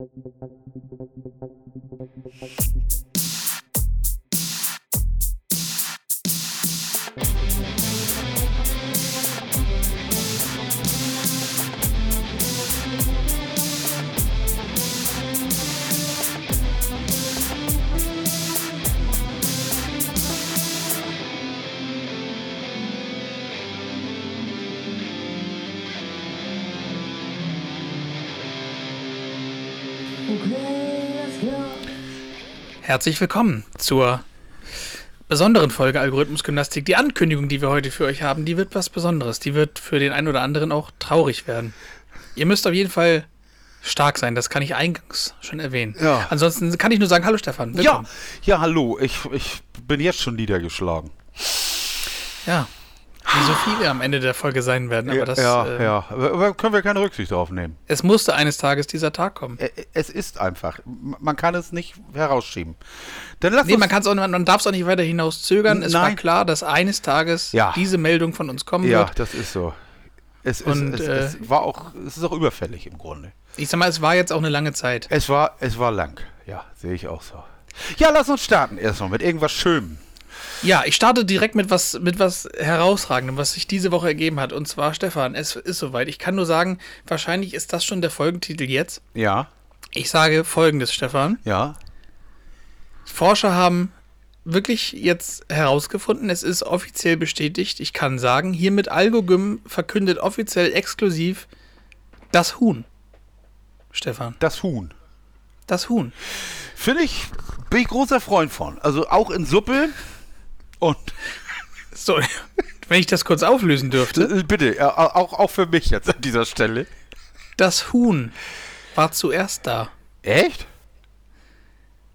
Thank you. Herzlich willkommen zur besonderen Folge Algorithmusgymnastik. Die Ankündigung, die wir heute für euch haben, die wird was Besonderes. Die wird für den einen oder anderen auch traurig werden. Ihr müsst auf jeden Fall stark sein, das kann ich eingangs schon erwähnen. Ja. Ansonsten kann ich nur sagen, hallo Stefan. Ja, willkommen. ja, hallo. Ich, ich bin jetzt schon niedergeschlagen. Ja. Wie so viele am Ende der Folge sein werden, aber das, ja, äh, ja. Aber, können wir keine Rücksicht darauf nehmen. es musste eines Tages dieser Tag kommen. Es ist einfach. Man kann es nicht herausschieben. Dann lass Nee, man, kann's auch, man darf es auch nicht weiter hinaus zögern. Es war Nein. klar, dass eines Tages Ja. diese Meldung von uns kommen ja, wird. das ist so. Es, ist, Und, es, äh, es war auch, es ist auch überfällig im Grunde. Ich sag mal, es war jetzt auch eine lange Zeit. Es war, es war lang. Ja, sehe ich auch so. Ja, lass uns starten erstmal mit irgendwas Schönem. Ja, ich starte direkt mit was, mit was herausragendem, was sich diese Woche ergeben hat. Und zwar, Stefan, es ist soweit. Ich kann nur sagen, wahrscheinlich ist das schon der Folgentitel jetzt. Ja, Ich sage folgendes, Stefan. ja. Forscher haben wirklich jetzt herausgefunden, es ist offiziell bestätigt. Ich kann sagen, hiermit Algogym verkündet offiziell exklusiv das Huhn. Stefan, Das Huhn. das Huhn. Finde ich, bin ich großer Freund von. Also auch in Suppe. Und So, wenn ich das kurz auflösen dürfte. äh, bitte, auch, auch für mich jetzt an dieser Stelle. Das Huhn war zuerst da. Echt?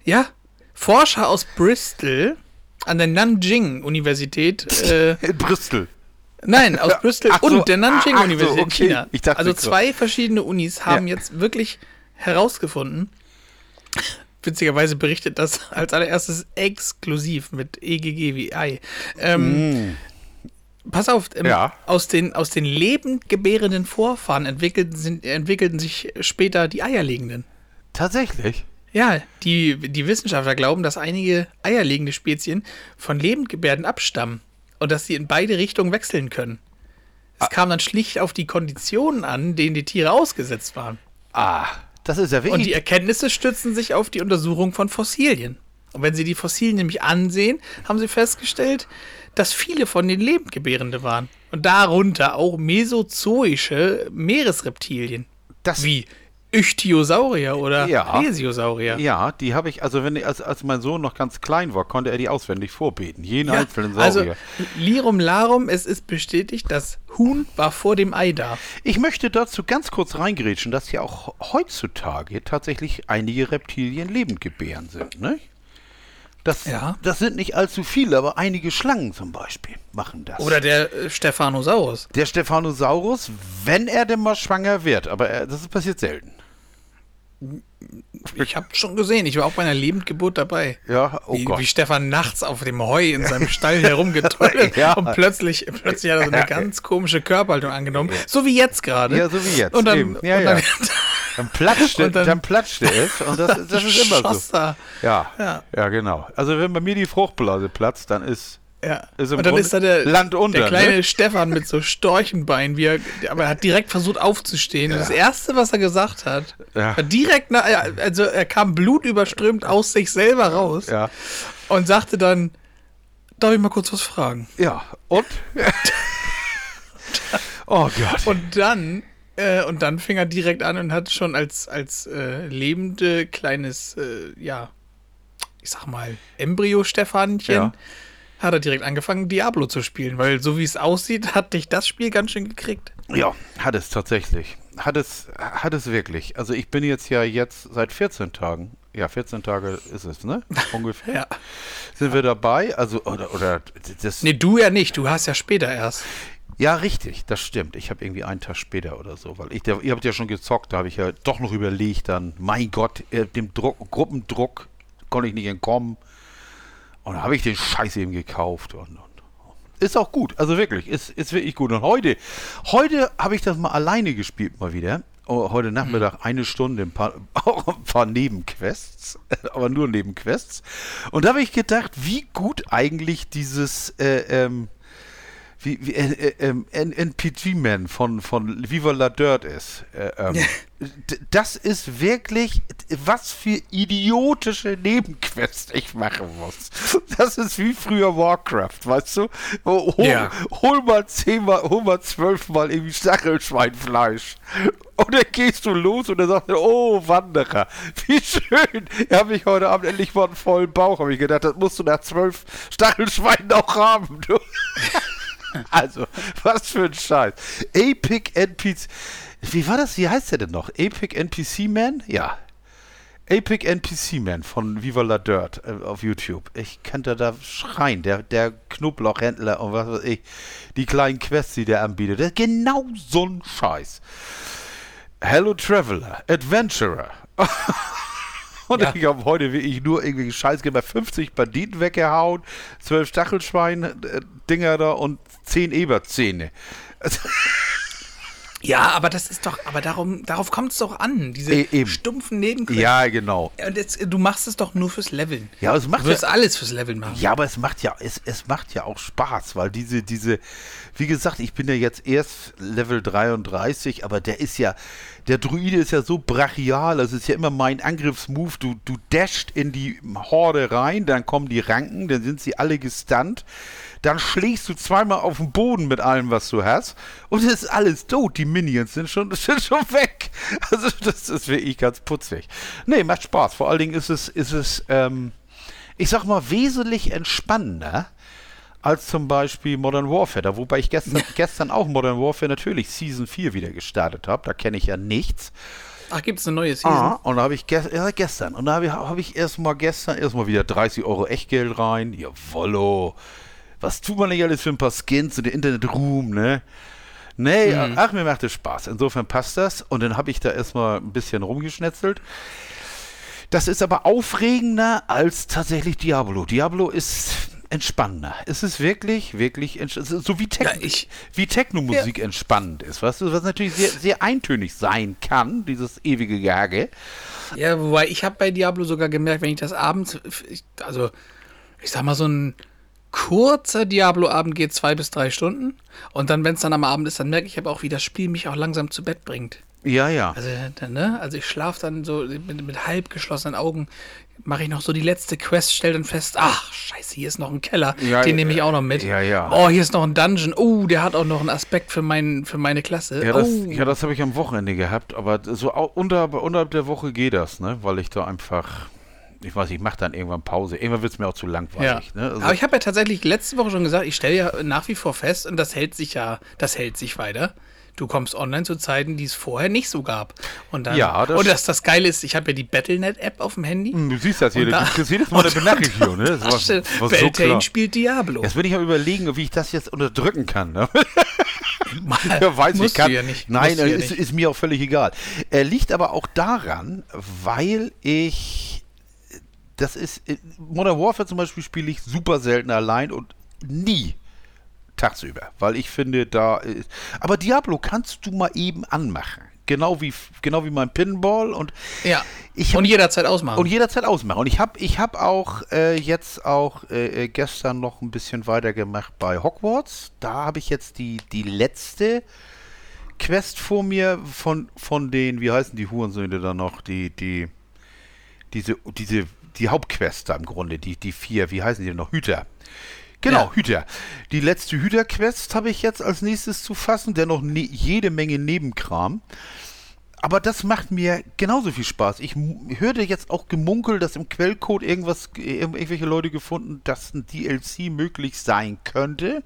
Ja, Forscher aus Bristol an der Nanjing-Universität, äh, In Bristol. nein, aus Bristol so, und der ach so, Nanjing-Universität in okay. China. Ich dachte also so. zwei verschiedene Unis haben Ja. jetzt wirklich herausgefunden, witzigerweise berichtet das als allererstes exklusiv mit EGG wie Ei. Ähm, Pass auf, ähm, Mm. Ja. aus, den, aus den lebend gebärenden Vorfahren entwickelten, sind, entwickelten sich später die eierlegenden. Tatsächlich? Ja, die, die Wissenschaftler glauben, dass einige eierlegende Spezien von Lebendgebärden abstammen und dass sie in beide Richtungen wechseln können. Es kam dann schlicht auf die Konditionen an, denen die Tiere ausgesetzt waren. Ah, das ist ja Und die. Erkenntnisse stützen sich auf die Untersuchung von Fossilien. Und wenn sie die Fossilien nämlich ansehen, haben sie festgestellt, dass viele von den Lebendgebärende waren. Und darunter auch mesozoische Meeresreptilien. Das, Wie Ichthyosaurier oder Ja. Plesiosaurier. Ja, die habe ich, also wenn als, als mein Sohn noch ganz klein war, konnte er die auswendig vorbeten. Jeden Ja, einzelnen also Saurier. Lirum Larum, es ist bestätigt, das Huhn war vor dem Ei da. Ich möchte dazu ganz kurz reingrätschen, dass ja auch heutzutage tatsächlich einige Reptilien lebend gebären sind, ne? Das, Ja. das sind nicht allzu viele, aber einige Schlangen zum Beispiel machen das. Oder der äh, Stephanosaurus. der Stephanosaurus, wenn er denn mal schwanger wird, aber er, das passiert selten. Ich habe schon gesehen, ich war auch bei einer Lebendgeburt dabei. Ja, oh wie, Gott. wie Stefan nachts auf dem Heu in seinem Stall herumgetrollt Ja. und plötzlich, plötzlich hat er so eine ganz komische Körperhaltung angenommen. So wie jetzt gerade. Ja, so wie jetzt, Und dann, eben. Ja, und ja. dann, Dann platschte, Und dann- dann, platschte es und das, das ist immer so. da. Ja, Ja. ja, genau. Also wenn bei mir die Fruchtblase platzt, dann ist Ja. Ist und dann Grunde ist da der, Land unter, der kleine ne? Stefan mit so Storchenbein, wie er, aber er hat direkt versucht aufzustehen. Und das Erste, was er gesagt hat, Ja. war direkt, nach, also er kam blutüberströmt aus sich selber raus ja, und sagte dann, darf ich mal kurz was fragen? ja. Und? oh Gott. Und dann, äh, und dann fing er direkt an und hat schon als, als äh, lebende kleines, äh, ja, ich sag mal, Embryo-Stefanchen, Ja. Hat er direkt angefangen, Diablo zu spielen, weil so wie es aussieht, hat dich das Spiel ganz schön gekriegt. Ja, hat es tatsächlich. Hat es, hat es wirklich. Also ich bin jetzt ja jetzt seit 14 Tagen, ja 14 Tage ist es, ne? Ungefähr. Ja. Sind wir dabei? Also, oder, oder das. Nee, du ja nicht, du hast ja später erst. Ja, richtig, das stimmt. Ich habe irgendwie einen Tag später oder so, weil ich, der, ihr habt ja schon gezockt, da habe ich ja doch noch überlegt, dann, mein Gott, äh, dem Druck, Gruppendruck konnte ich nicht entkommen. Und da habe ich den Scheiß eben gekauft und, und ist auch gut, also wirklich, ist, ist wirklich gut. Und heute, heute habe ich das mal alleine gespielt mal wieder. oh, heute Nachmittag eine Stunde, ein paar, auch ein paar Nebenquests, aber nur Nebenquests. Und da habe ich gedacht, wie gut eigentlich dieses äh, ähm, wie, wie äh, äh, NPG-Man von, von Viva la Dirt ist. Äh, ähm, das ist wirklich, was für idiotische Nebenquests ich machen muss. Das ist wie früher Warcraft, weißt du? Hol, ja. hol mal zehnmal, hol mal zwölfmal irgendwie Stachelschweinfleisch. Und dann gehst du los und dann sagt er, oh, Wanderer, wie schön. Habe ich heute Abend endlich mal einen vollen Bauch, habe ich gedacht, das musst du nach zwölf Stachelschweinen auch haben. Du. also, was für ein Scheiß. Epic NPC. Wie war das? Wie heißt der denn noch? Epic NPC Man? Ja. Epic NPC Man von Viva la Dirt äh, auf YouTube. Ich könnte da schreien. Der, der Knoblauchhändler und was weiß ich. Die kleinen Quests, die der anbietet. Das ist genau so ein Scheiß. Hello Traveler, Adventurer. Und ja. ich habe heute wirklich nur irgendwie Scheiß gemacht. 50 Banditen weggehauen, 12 Stachelschwein-Dinger da und 10 Eberzähne. Ja, aber das ist doch, aber darum, darauf kommt es doch an, diese e stumpfen Nebenquests. Ja, genau. Und jetzt, du machst es doch nur fürs Leveln. Ja, es macht du wirst ja, alles fürs Leveln machen. Ja, aber es macht ja, es, es macht ja auch Spaß, weil diese, diese, wie gesagt, ich bin ja jetzt erst Level 33, aber der ist ja, der Druide ist ja so brachial, das ist ja immer mein Angriffsmove. Du, du dasht in die Horde rein, dann kommen die Ranken, dann sind sie alle gestunt. Dann schlägst du zweimal auf den Boden mit allem, was du hast. Und es ist alles tot. Die Minions sind schon, sind schon weg. Also, das ist wirklich ganz putzig. Nee, macht Spaß. Vor allen Dingen ist es, ist es, ähm, ich sag mal, wesentlich entspannender als zum Beispiel Modern Warfare. Da, wobei ich gestern, gestern auch Modern Warfare natürlich Season 4 wieder gestartet habe. Da kenne ich ja nichts. Ach, gibt es eine neue Season? Ah, und da habe ich ge ja, gestern. Und da habe ich, hab ich erstmal gestern erstmal wieder 30 Euro Echtgeld rein. Jawollo. Was tut man nicht alles für ein paar Skins und den Internet-Ruhm, ne? Nee, mhm. ach, mir macht es Spaß. Insofern passt das. Und dann habe ich da erstmal ein bisschen rumgeschnetzelt. Das ist aber aufregender als tatsächlich Diablo. Diablo ist entspannender. Es ist wirklich, wirklich, so wie, Techno, ja, wie Techno-Musik ja. entspannend ist, weißt du, was natürlich sehr, sehr eintönig sein kann, dieses ewige Gage. Ja, wobei ich habe bei Diablo sogar gemerkt, wenn ich das abends, also ich sag mal so ein kurzer Diablo-Abend geht zwei bis drei Stunden und dann, wenn es dann am Abend ist, dann merke ich aber auch, wie das Spiel mich auch langsam zu Bett bringt. Ja, ja. Also, ne? also ich schlafe dann so mit, mit halb geschlossenen Augen mache ich noch so die letzte Quest, stelle dann fest, ach, scheiße, hier ist noch ein Keller, ja, den nehme ich auch noch mit. Ja, ja. Oh, hier ist noch ein Dungeon. Oh, der hat auch noch einen Aspekt für, mein, für meine Klasse. Ja, das, oh. ja, das habe ich am Wochenende gehabt, aber so unter, unterhalb der Woche geht das, ne? Weil ich da einfach ich weiß, ich mache dann irgendwann Pause. Irgendwann wird es mir auch zu langweilig. Ja. Ne? Also Aber ich habe ja tatsächlich letzte Woche schon gesagt, ich stelle ja nach wie vor fest, und das hält sich ja, das hält sich weiter du kommst online zu Zeiten, die es vorher nicht so gab. Und dann, ja, das und das, das Geile ist, ich habe ja die Battlenet-App auf dem Handy. Hm, du siehst das hier, da, du kriegst jedes Mal eine Benachrichtigung. Ne? Das war, war Beltane so spielt Diablo. Jetzt will ich mal überlegen, wie ich das jetzt unterdrücken kann. Ne? Mal, ja, weiß ich kann. Ja nicht. Nein, ist, nicht. ist, mir auch völlig egal. Er liegt aber auch daran, weil ich das ist Modern Warfare zum Beispiel spiele ich super selten allein und nie tagsüber, weil ich finde, da ist. Aber Diablo kannst du mal eben anmachen. Genau wie, genau wie mein Pinball und ja ich hab, und jederzeit ausmachen und jederzeit ausmachen und ich habe ich habe auch äh, jetzt auch äh, äh, gestern noch ein bisschen weitergemacht bei Hogwarts da habe ich jetzt die die letzte Quest vor mir von von den wie heißen die Hurensöhne da noch die die diese diese die Hauptquest da im Grunde die die vier wie heißen die denn noch Hüter Genau, ja. Hüter. Die letzte Hüter-Quest habe ich jetzt als nächstes zu fassen, dennoch ne jede Menge Nebenkram. Aber das macht mir genauso viel Spaß. Ich hörte jetzt auch gemunkelt, dass im Quellcode irgendwas, irgendwelche Leute gefunden, dass ein DLC möglich sein könnte.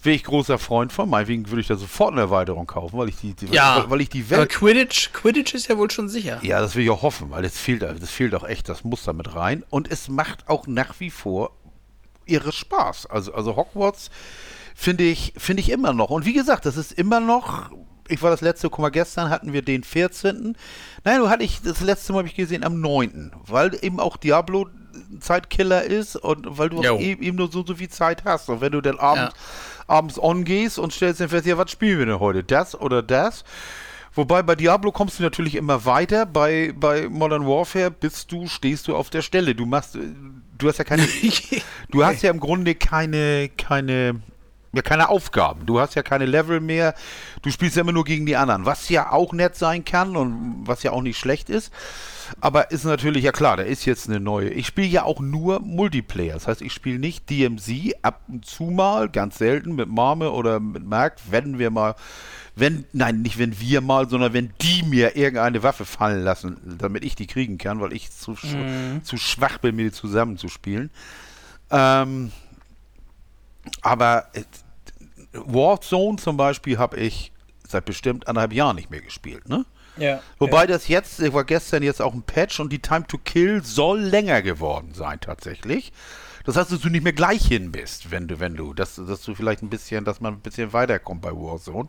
Wäre ich großer Freund von. Meinetwegen würde ich da sofort eine Erweiterung kaufen, weil ich die, die ja, weil, weil, ich die Welt. Aber Quidditch, Quidditch ist ja wohl schon sicher. Ja, das will ich auch hoffen, weil das fehlt, das fehlt auch echt das Muster mit rein. Und es macht auch nach wie vor ihre Spaß. Also, also Hogwarts finde ich, finde ich immer noch. Und wie gesagt, das ist immer noch. Ich war das letzte, guck mal, gestern hatten wir den 14. Nein, du hatte ich, das letzte Mal habe ich gesehen am 9. Weil eben auch Diablo Zeitkiller ist und weil du eben, eben, nur so, so viel Zeit hast. Und wenn du dann abends, ja. Abends on gehst und stellst dann fest, ja, was spielen wir denn heute? Das oder das? Wobei bei Diablo kommst du natürlich immer weiter. Bei, bei Modern Warfare bist du, stehst du auf der Stelle. Du machst, äh, du hast ja keine, du hast ja im Grunde keine, keine, ja, keine Aufgaben. Du hast ja keine Level mehr. Du spielst ja immer nur gegen die anderen. Was ja auch nett sein kann und was ja auch nicht schlecht ist. Aber ist natürlich, ja klar, da ist jetzt eine neue. Ich spiele ja auch nur Multiplayer. Das heißt, ich spiele nicht DMZ ab und zu mal, ganz selten mit Marme oder mit Mark, wenn wir mal, wenn, nein, nicht wenn wir mal, sondern wenn die mir irgendeine Waffe fallen lassen, damit ich die kriegen kann, weil ich zu, mhm. zu schwach bin, mir die zusammenzuspielen. Ähm, aber äh, Warzone zum Beispiel habe ich seit bestimmt anderthalb Jahren nicht mehr gespielt, ne? Ja, Wobei ja. das jetzt, war gestern jetzt auch ein Patch und die Time to Kill soll länger geworden sein tatsächlich. Das heißt, dass du nicht mehr gleich hin bist, wenn du, wenn du, dass, dass du vielleicht ein bisschen, dass man ein bisschen weiterkommt bei Warzone.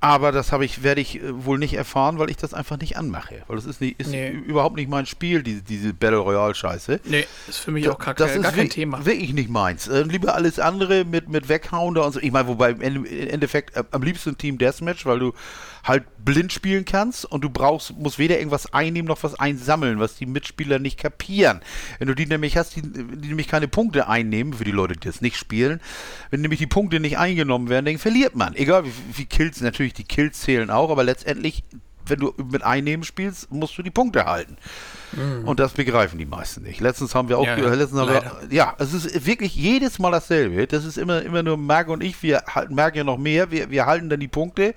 Aber das habe ich, werde ich äh, wohl nicht erfahren, weil ich das einfach nicht anmache. Weil das ist, nicht, ist nee. überhaupt nicht mein Spiel, diese, diese Battle Royale-Scheiße. Nee, ist für mich da, auch gar, das gar kein Thema. Wirklich nicht meins. Äh, lieber alles andere mit, mit Weghauen da und so. Ich meine, wobei im Endeffekt äh, am liebsten Team Deathmatch, weil du halt blind spielen kannst und du brauchst, musst weder irgendwas einnehmen noch was einsammeln, was die Mitspieler nicht kapieren. Wenn du die nämlich hast, die, die nämlich keine Punkte einnehmen, für die Leute, die das nicht spielen, wenn nämlich die Punkte nicht eingenommen werden, dann verliert man. Egal wie, wie Kills, natürlich die Kills zählen auch, aber letztendlich, wenn du mit Einnehmen spielst, musst du die Punkte halten. Mhm. Und das begreifen die meisten nicht. Letztens haben wir auch, ja, letztens haben wir, ja, es ist wirklich jedes Mal dasselbe. Das ist immer, immer nur Merk und ich, wir halten, merken ja noch mehr, wir, wir halten dann die Punkte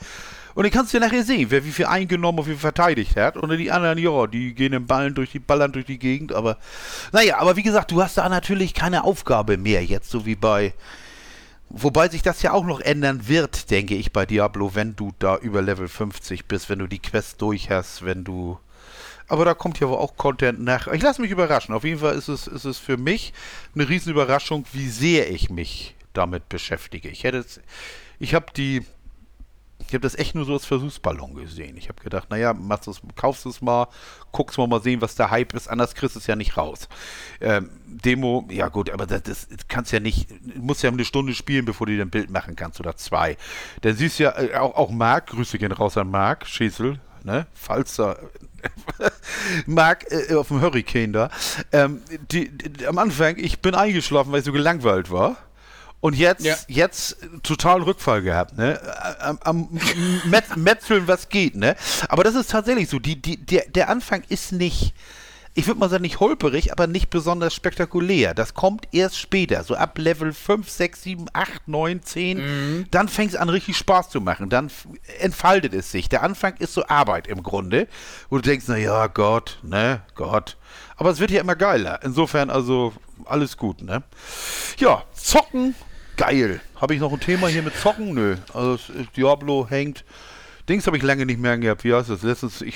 und dann kannst du ja nachher sehen, wer wie viel eingenommen und wie viel verteidigt hat. Und die anderen, ja, die gehen im Ballen durch die Ballern durch die Gegend. Aber naja, aber wie gesagt, du hast da natürlich keine Aufgabe mehr jetzt, so wie bei. Wobei sich das ja auch noch ändern wird, denke ich, bei Diablo, wenn du da über Level 50 bist, wenn du die Quest durch hast, wenn du. Aber da kommt ja wohl auch Content nach. Ich lasse mich überraschen. Auf jeden Fall ist es, ist es für mich eine Riesenüberraschung, wie sehr ich mich damit beschäftige. Ich hätte. Ich habe die ich habe das echt nur so als Versuchsballon gesehen. Ich habe gedacht, naja, machst du's, kaufst es mal, guckst mal mal sehen, was der Hype ist, anders kriegst du es ja nicht raus. Ähm, Demo, ja gut, aber das, das kannst ja nicht, musst ja eine Stunde spielen, bevor du dir ein Bild machen kannst oder zwei. Dann siehst du ja äh, auch, auch Marc, Grüße gehen raus an Marc, Schäsel, ne, falls da Marc äh, auf dem Hurricane da. Ähm, die, die, am Anfang, ich bin eingeschlafen, weil ich so gelangweilt war. Und jetzt, ja. jetzt total Rückfall gehabt, ne? Am, am Met, Metzeln, was geht, ne? Aber das ist tatsächlich so. Die, die, der, der Anfang ist nicht, ich würde mal sagen, nicht holperig, aber nicht besonders spektakulär. Das kommt erst später, so ab Level 5, 6, 7, 8, 9, 10. Mhm. Dann fängt es an, richtig Spaß zu machen. Dann entfaltet es sich. Der Anfang ist so Arbeit im Grunde, wo du denkst, na ja, Gott, ne, Gott. Aber es wird ja immer geiler. Insofern also alles gut, ne? Ja, zocken Geil. Habe ich noch ein Thema hier mit Zocken? Nö. Also Diablo hängt. Dings habe ich lange nicht mehr gehabt. Wie heißt das? Letztens, ich,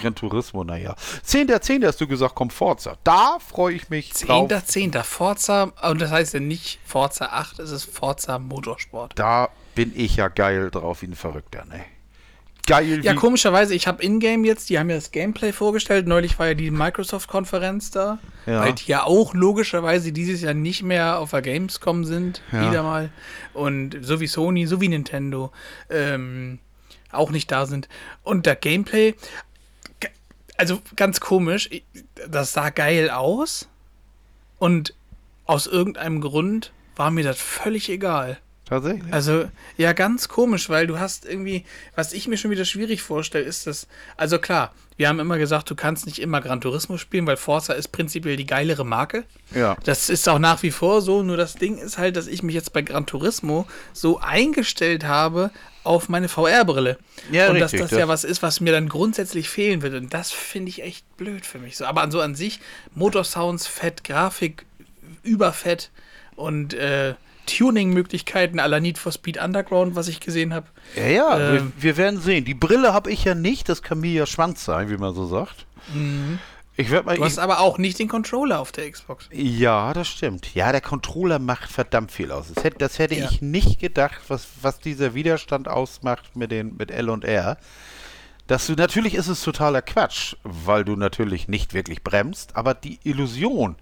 Gran Turismo, naja. 10.10. hast du gesagt, kommt Forza. Da freue ich mich 10.10. 10. Forza, und das heißt ja nicht Forza 8, es ist Forza Motorsport. Da bin ich ja geil drauf wie ein Verrückter, ne? Geil. Ja, komischerweise, ich habe Ingame jetzt, die haben ja das Gameplay vorgestellt. Neulich war ja die Microsoft-Konferenz da, ja. weil die ja auch logischerweise dieses Jahr nicht mehr auf der Gamescom sind, ja. wieder mal. Und so wie Sony, so wie Nintendo ähm, auch nicht da sind. Und der Gameplay, also ganz komisch, das sah geil aus. Und aus irgendeinem Grund war mir das völlig egal. Tatsächlich. Also, ja, ganz komisch, weil du hast irgendwie, was ich mir schon wieder schwierig vorstelle, ist das, also klar, wir haben immer gesagt, du kannst nicht immer Gran Turismo spielen, weil Forza ist prinzipiell die geilere Marke. Ja. Das ist auch nach wie vor so, nur das Ding ist halt, dass ich mich jetzt bei Gran Turismo so eingestellt habe auf meine VR-Brille. Ja, und richtig, dass das, das ja was ist, was mir dann grundsätzlich fehlen wird. Und das finde ich echt blöd für mich so. Aber so an sich, Motorsounds fett, Grafik überfett und äh, Tuning-Möglichkeiten aller Need for Speed Underground, was ich gesehen habe. Ja, ja, ähm, wir, wir, werden sehen. Die Brille habe ich ja nicht, das kann mir ja Schwanz sein, wie man so sagt. Mhm. Ich mal, du hast aber auch nicht den Controller auf der Xbox. Ja, das stimmt. Ja, der Controller macht verdammt viel aus. Das hätte, das hätte ja. ich nicht gedacht, was, was dieser Widerstand ausmacht mit, den, mit L und R. Dass du, natürlich ist es totaler Quatsch, weil du natürlich nicht wirklich bremst, aber die Illusion,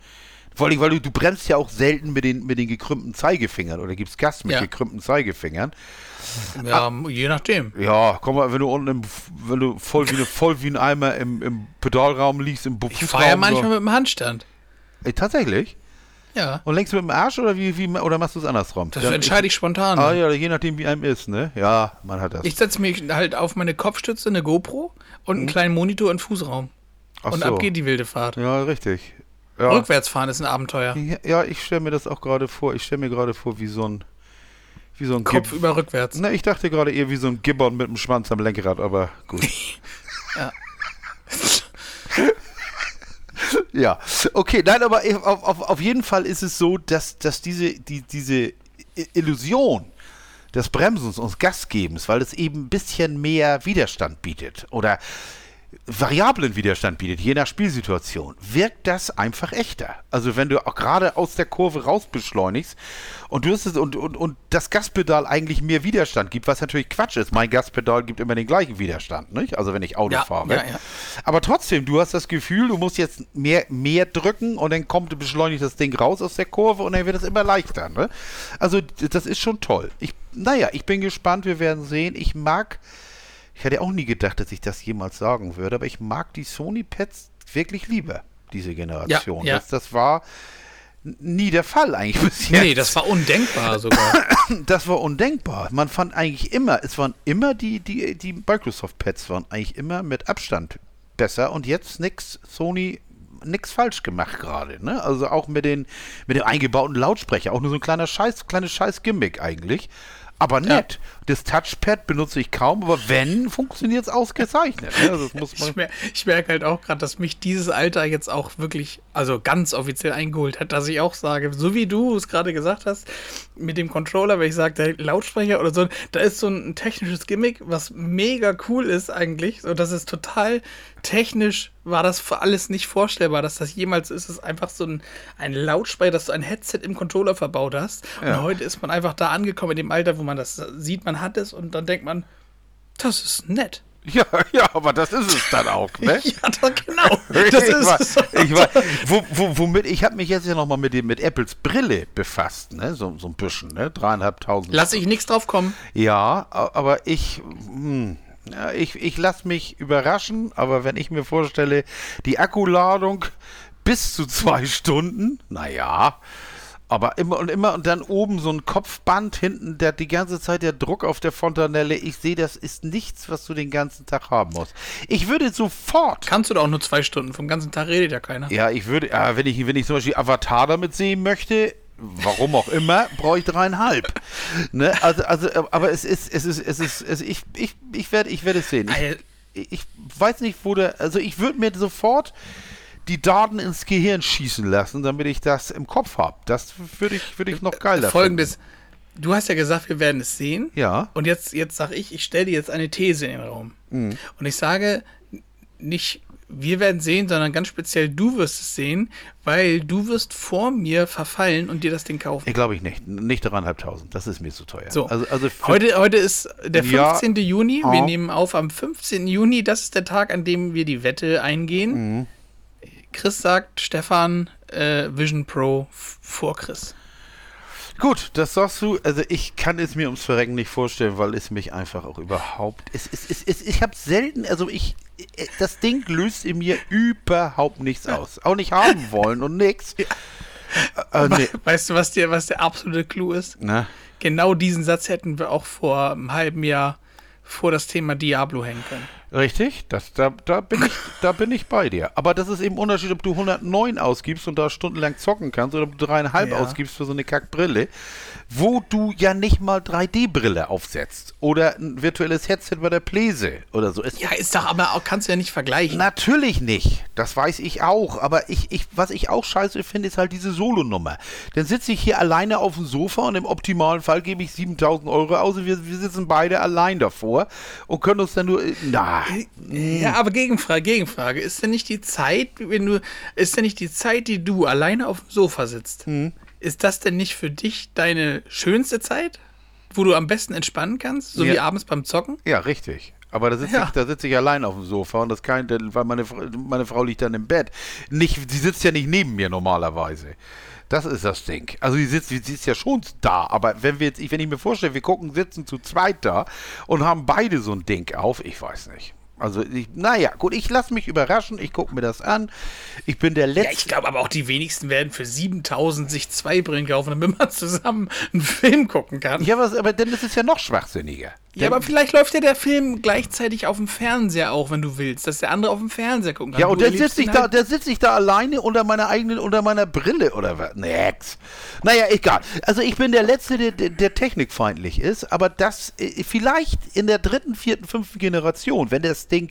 Vor allem, weil du, du bremst ja auch selten mit den, mit den gekrümmten Zeigefingern oder gibst Gas mit Ja. gekrümmten Zeigefingern. Ja, je nachdem. Ja, komm mal, wenn du unten im, wenn du voll wie, eine, voll wie ein Eimer im, im Pedalraum liegst, im Ich fahre ja Fußraum. manchmal so. mit dem Handstand. Ey, tatsächlich? Ja. Und längst mit dem Arsch oder wie, wie oder machst du es andersrum? Das Dann- entscheide ich spontan. Ah ja, je nachdem wie einem ist, ne? Ja, man hat das. Ich setze mich halt auf meine Kopfstütze, eine GoPro und einen kleinen Monitor im Fußraum. Mhm. Ach und so. ab geht die wilde Fahrt. Ja, richtig. Ja, Rückwärts fahren ist ein Abenteuer. ja, ja ich stelle mir das auch gerade vor. Ich stelle mir gerade vor, wie so ein wie so ein Kopf Gib- über rückwärts. Ne, ich dachte gerade eher wie so ein Gibbon mit dem Schwanz am Lenkrad, aber gut. Ja. ja, okay, nein, aber auf, auf, auf jeden Fall ist es so, dass, dass diese, die, diese Illusion des Bremsens und Gasgebens, weil es eben ein bisschen mehr Widerstand bietet oder variablen Widerstand bietet, je nach Spielsituation, wirkt das einfach echter. Also wenn du auch gerade aus der Kurve raus beschleunigst und du hast es und, und, und das Gaspedal eigentlich mehr Widerstand gibt, was natürlich Quatsch ist. Mein Gaspedal gibt immer den gleichen Widerstand, nicht? Also wenn ich Auto Ja, fahre. ja, ja. Aber trotzdem, du hast das Gefühl, du musst jetzt mehr, mehr drücken und dann kommt beschleunigt das Ding raus aus der Kurve und dann wird es immer leichter. Ne? Also das ist schon toll. Ich, naja, ich bin gespannt, wir werden sehen. Ich mag, ich hätte auch nie gedacht, dass ich das jemals sagen würde, aber ich mag die Sony Pads wirklich lieber, diese Generation. ja. Das, das war nie der Fall eigentlich bis jetzt. Nee, das war undenkbar sogar. Das war undenkbar. Man fand eigentlich immer, es waren immer die, die, die Microsoft-Pads waren eigentlich immer mit Abstand besser und jetzt nix Sony nix falsch gemacht gerade, ne? Also auch mit den mit dem eingebauten Lautsprecher, auch nur so ein kleiner Scheiß, kleines Scheiß Gimmick eigentlich. Aber nett. Das Touchpad benutze ich kaum, aber wenn, funktioniert es ausgezeichnet. Ne? Also Ich, mer ich merke halt auch gerade, dass mich dieses Alter jetzt auch wirklich, also ganz offiziell eingeholt hat, dass ich auch sage, so wie du es gerade gesagt hast, mit dem Controller, wenn ich sage, der Lautsprecher oder so, da ist so ein technisches Gimmick, was mega cool ist eigentlich. So, das ist total technisch, war das für alles nicht vorstellbar, dass das jemals ist. Es ist einfach so ein, ein Lautsprecher, dass du ein Headset im Controller verbaut hast. Ja. Und heute ist man einfach da angekommen in dem Alter, wo man das sieht, man hat es und dann denkt man, das ist nett. Ja, ja, aber das ist es dann auch, ne? Ja, das, genau. Das ich ist war, es. ich war, wo, wo, womit, ich habe mich jetzt ja nochmal mit, dem- mit Apples Brille befasst, ne? So, so ein bisschen, ne? Dreieinhalbtausend. Lass ich nichts drauf kommen. Ja, aber ich, hm, ja, ich, ich lasse mich überraschen, aber wenn ich mir vorstelle, die Akkuladung bis zu zwei Stunden, naja, aber immer und immer und dann oben so ein Kopfband hinten, der die ganze Zeit der Druck auf der Fontanelle, ich sehe, das ist nichts, was du den ganzen Tag haben musst. Ich würde sofort Kannst du da auch nur zwei Stunden. Vom ganzen Tag redet ja keiner. ja, ich würde, ja, wenn ich, wenn ich zum Beispiel Avatar damit sehen möchte, warum auch immer, brauche ich dreieinhalb. ne? Also, also, aber es ist, es ist, es ist, es ich, ich, ich werde, ich werde es sehen. Ich, ich weiß nicht, wo der, also ich würde mir sofort die Daten ins Gehirn schießen lassen, damit ich das im Kopf habe. Das würde ich, würde ich noch geiler Folgendes. Du hast ja gesagt, wir werden es sehen. finden. Ja. Und jetzt, jetzt sage ich, ich stelle dir jetzt eine These in den Raum. Mhm. Und ich sage nicht, wir werden sehen, sondern ganz speziell du wirst es sehen, weil du wirst vor mir verfallen und dir das Ding kaufen. Ich glaube ich nicht. Nicht dreieinhalbtausend. Das ist mir zu teuer. So, Also, also heute, heute ist der Ja. 15. Juni. Wir Ja. nehmen auf am 15. Juni. Das ist der Tag, an dem wir die Wette eingehen. Mhm. Chris sagt, Stefan, äh, Vision Pro vor Chris. Gut, das sagst du. Also ich kann es mir ums Verrecken nicht vorstellen, weil es mich einfach auch überhaupt. Es, es, es, es, ich habe selten, also ich, das Ding löst in mir überhaupt nichts aus. Auch nicht haben wollen und. Äh, äh, nee. Weißt du, was, dir, was der absolute Clou ist? Na, Genau diesen Satz hätten wir auch vor einem halben Jahr vor das Thema Diablo hängen können. Richtig, das, da, da, bin ich, da bin ich bei dir. Aber das ist eben ein Unterschied, ob du 109 ausgibst und da stundenlang zocken kannst oder ob du dreieinhalb Ja. ausgibst für so eine Kackbrille, wo du ja nicht mal 3D-Brille aufsetzt oder ein virtuelles Headset bei der Pläse oder so. Ja, ist doch aber auch, kannst du ja nicht vergleichen. Natürlich nicht. Das weiß ich auch. Aber ich, ich, was ich auch scheiße finde, ist halt diese Solo-Nummer. Dann sitze ich hier alleine auf dem Sofa und im optimalen Fall gebe ich 7000 Euro aus und wir, wir sitzen beide allein davor und können uns dann nur. äh, Na. Ja, aber Gegenfrage, Gegenfrage. Ist denn nicht die Zeit, wenn du, ist denn nicht die Zeit, die du alleine auf dem Sofa sitzt, ist das denn nicht für dich deine schönste Zeit? Wo du am besten entspannen kannst, so Ja. wie abends beim Zocken? Ja, richtig. Aber da sitze Ja. ich, da sitze ich allein auf dem Sofa und das kein, weil meine, meine Frau liegt dann im Bett. Nicht, sie sitzt ja nicht neben mir normalerweise. Das ist das Ding. Also sie sitzt, sie ist ja schon da, aber wenn wir jetzt, ich- wenn ich mir vorstelle, wir gucken, sitzen zu zweit da und haben beide so ein Ding auf, ich weiß nicht. Also, ich, naja, gut, ich lasse mich überraschen, ich gucke mir das an. Ich bin der Ja, Letzte. ich glaube aber auch die wenigsten werden für 7000 sich zwei Brillen kaufen, damit man zusammen einen Film gucken kann. Ja, aber, aber dann ist es ja noch schwachsinniger. Ja, aber vielleicht läuft ja der Film gleichzeitig auf dem Fernseher auch, wenn du willst, dass der andere auf dem Fernseher gucken kann. Ja, und dann erlebst sitze ich da, halt- der sitze ich da alleine unter meiner eigenen, unter meiner Brille oder was? Nix. Naja, egal. Also ich bin der Letzte, der, der, der technikfeindlich ist, aber das äh, vielleicht in der dritten, vierten, fünften Generation, wenn das Ding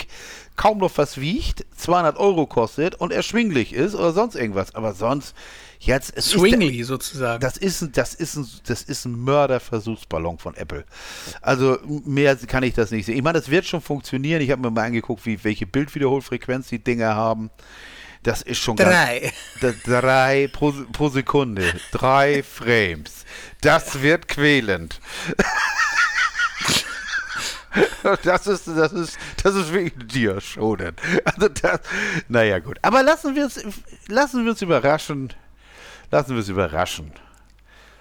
kaum noch was wiegt, 200 Euro kostet und erschwinglich ist oder sonst irgendwas. Aber sonst, jetzt es ist Swingly sozusagen. das ist ein, das ist ein, das ist ein Mörderversuchsballon von Apple. Also mehr kann ich das nicht sehen. Ich meine, das wird schon funktionieren. Ich habe mir mal angeguckt, wie, welche Bildwiederholfrequenz die Dinger haben. Das ist schon Drei. Ganz, drei pro, pro Sekunde. Drei Frames. Das wird quälend. Das ist, das ist, das ist wirklich dir schonen. Also das, naja, gut. Aber lassen wir uns, lassen wir uns überraschen. Lassen wir uns überraschen.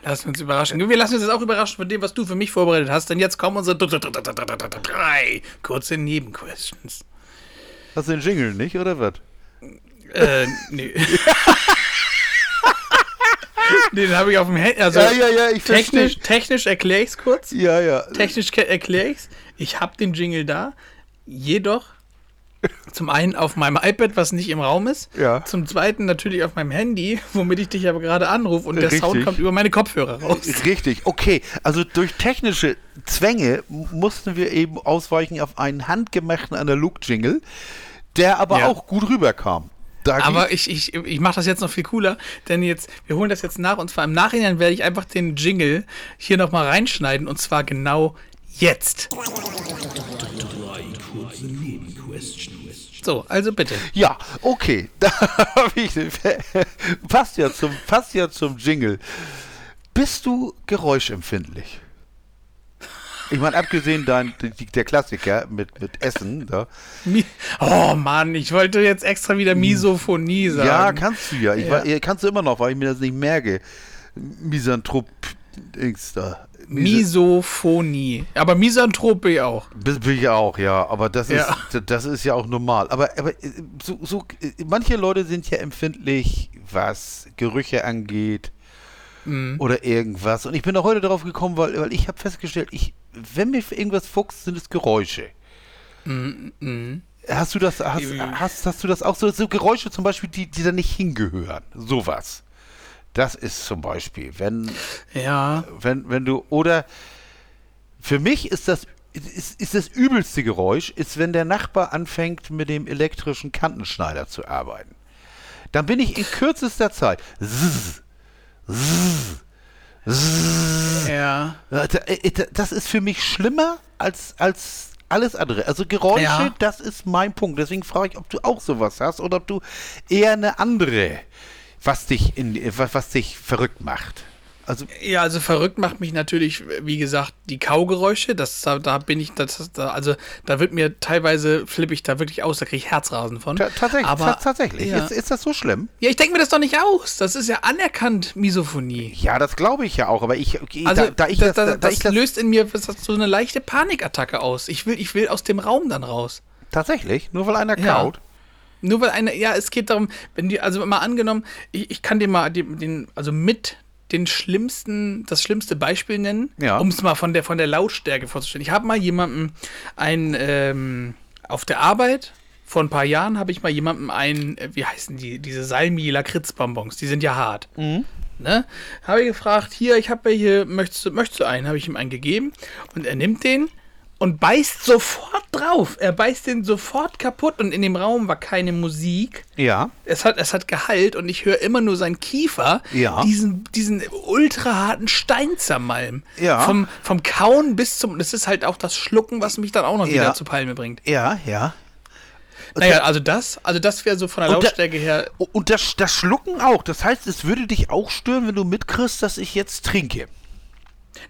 Lass uns überraschen. Wir lassen uns jetzt auch überraschen von dem, was du für mich vorbereitet hast, denn jetzt kommen unsere drei kurze Nebenquestions. Hast du den Jingle nicht, oder was? Äh, nee. Den habe ich auf dem Handy. Also Ja, ja, ja, ich technisch, verstehe. technisch erkläre ich es kurz. Ja, ja. Technisch erkläre ich es. Ich habe den Jingle da. Jedoch zum einen auf meinem iPad, was nicht im Raum ist. Ja. Zum zweiten natürlich auf meinem Handy, womit ich dich aber gerade anrufe und der Richtig. Sound kommt über meine Kopfhörer raus. Richtig, okay. Also durch technische Zwänge mussten wir eben ausweichen auf einen handgemachten Analog-Jingle, der aber Ja. auch gut rüberkam. Da Aber ich, ich, ich mache das jetzt noch viel cooler, denn jetzt, wir holen das jetzt nach und zwar im Nachhinein werde ich einfach den Jingle hier nochmal reinschneiden und zwar genau jetzt. So, also bitte. Ja, okay. Da habe ich passt ja zum passt ja zum Jingle. Bist du geräuschempfindlich? Ich meine, abgesehen dein, die- der Klassiker mit, mit Essen, da. Oh Mann, ich wollte jetzt extra wieder Misophonie sagen. Ja, kannst du ja. Ich Ja. War, kannst du immer noch, weil ich mir das nicht merke. Misanthrop, da. Mis Misophonie. Aber Misanthrop bin ich auch. Bin bin ich auch, ja. Aber das Ja. ist, das ist ja auch normal. Aber, aber äh, so, so, äh, manche Leute sind ja empfindlich, was Gerüche angeht Mhm. oder irgendwas. Und ich bin auch heute darauf gekommen, weil, weil ich habe festgestellt, ich, wenn mir irgendwas fuchst, sind es Geräusche. Mhm. Hast du das, hast, hast, hast du das auch so, so Geräusche zum Beispiel, die, die da nicht hingehören? Sowas. Das ist zum Beispiel, wenn, Ja. wenn, wenn du, oder für mich ist das, ist, ist das übelste Geräusch, ist, wenn der Nachbar anfängt, mit dem elektrischen Kantenschneider zu arbeiten. Dann bin ich in kürzester Zeit. Zzz, zzz, zzz. Ja. Äh, äh, da- Das ist für mich schlimmer als, als alles andere. Also Geräusche, Ja. das ist mein Punkt. Deswegen frage ich, ob du auch sowas hast oder ob du eher eine andere, was dich, in, was, dich verrückt macht. Also Ja, also verrückt macht mich natürlich, wie gesagt, die Kaugeräusche. Das, da, da bin ich, das, da, also da wird mir teilweise flippe ich da wirklich aus, da kriege ich Herzrasen von. ta tatsächlich, Aber, ta tatsächlich. Ja. Ist, ist das so schlimm? ja, ich denke mir das doch nicht aus. Das ist ja anerkannt Misophonie. Ja, das glaube ich ja auch, aber ich, okay, Also da, da ich das, das, da, das, da ich löst in mir so eine leichte Panikattacke aus. Ich will, ich will aus dem Raum dann raus. tatsächlich, nur weil einer Ja. Nur weil eine, ja, es geht darum, wenn die, also mal angenommen, ich, ich kann dir mal den, den, also mit den schlimmsten, das schlimmste Beispiel nennen, Ja. um es mal von der, von der Lautstärke vorzustellen. Ich habe mal jemandem ein, ähm, auf der Arbeit, vor ein paar Jahren habe ich mal jemandem ein, äh, wie heißen die, diese Salmi-Lakritzbonbons, die sind ja hart. Ne? Habe ich gefragt, hier, ich habe hier, möchtest du, möchtest du einen? Habe ich ihm einen gegeben und er nimmt den und beißt sofort drauf. Er beißt den sofort kaputt und in dem Raum war keine Musik. Ja. Es hat, es hat Gehalt und ich höre immer nur seinen Kiefer, Ja. diesen, diesen ultra harten Stein zermalmen. Ja. Vom, vom Kauen bis zum, das ist halt auch das Schlucken, was mich dann auch noch Ja. wieder zu Palme bringt. Ja, ja. Naja, also das, also das wäre so von der Und da- Lautstärke her, Und das, das Schlucken auch. Das heißt, es würde dich auch stören, wenn du mitkriegst, dass ich jetzt trinke.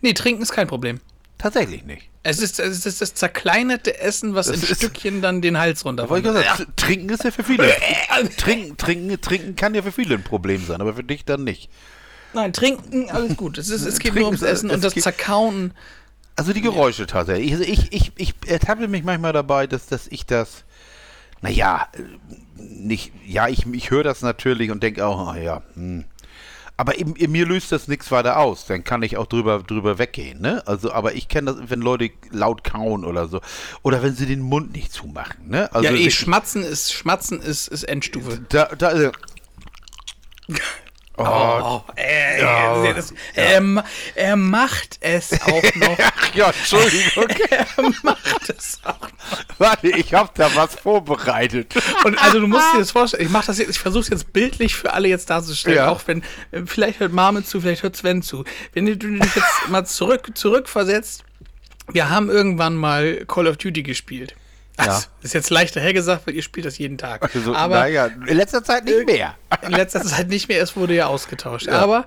nee, trinken ist kein Problem. Tatsächlich nicht. Es ist, es ist das zerkleinerte Essen, was Das in Stückchen dann den Hals Da runter. wollte ich gesagt, tr- trinken ist ja für viele. trinken, trinken, trinken kann ja für viele ein Problem sein, aber für dich dann nicht. Nein, trinken, alles gut. Es, ist, es geht Trinken nur ums Essen es und das Zerkauen. Also die Geräusche tatsächlich. Also ich, ich, ich ertappe mich manchmal dabei, dass, dass ich das, naja, äh, nicht, ja, ich, ich höre das natürlich und denke auch, ah ja, hm. Aber in mir löst das nichts weiter aus. Dann kann ich auch drüber, drüber weggehen, ne? Also, aber ich kenne das, wenn Leute laut kauen oder so. Oder wenn sie den Mund nicht zumachen, ne? Also ja, eh, Schmatzen ist, Schmatzen ist, ist Endstufe. da, da, oh, Oh, äh, Ja. das, er, ma- er macht es auch noch. Ach ja, Entschuldigung. er macht es auch noch. Warte, ich habe da was vorbereitet. Und also du musst dir das vorstellen, ich mache das jetzt, ich versuche es jetzt bildlich für alle jetzt darzustellen, Ja. auch wenn, äh, vielleicht hört Mame zu, vielleicht hört Sven zu. Wenn du dich jetzt mal zurück, zurückversetzt, wir haben irgendwann mal Call of Duty gespielt. Ja. Ist jetzt leichter hergesagt, weil ihr spielt das jeden Tag. Also, Aber naja, in letzter Zeit nicht mehr. in letzter Zeit nicht mehr, es wurde ja ausgetauscht. Aber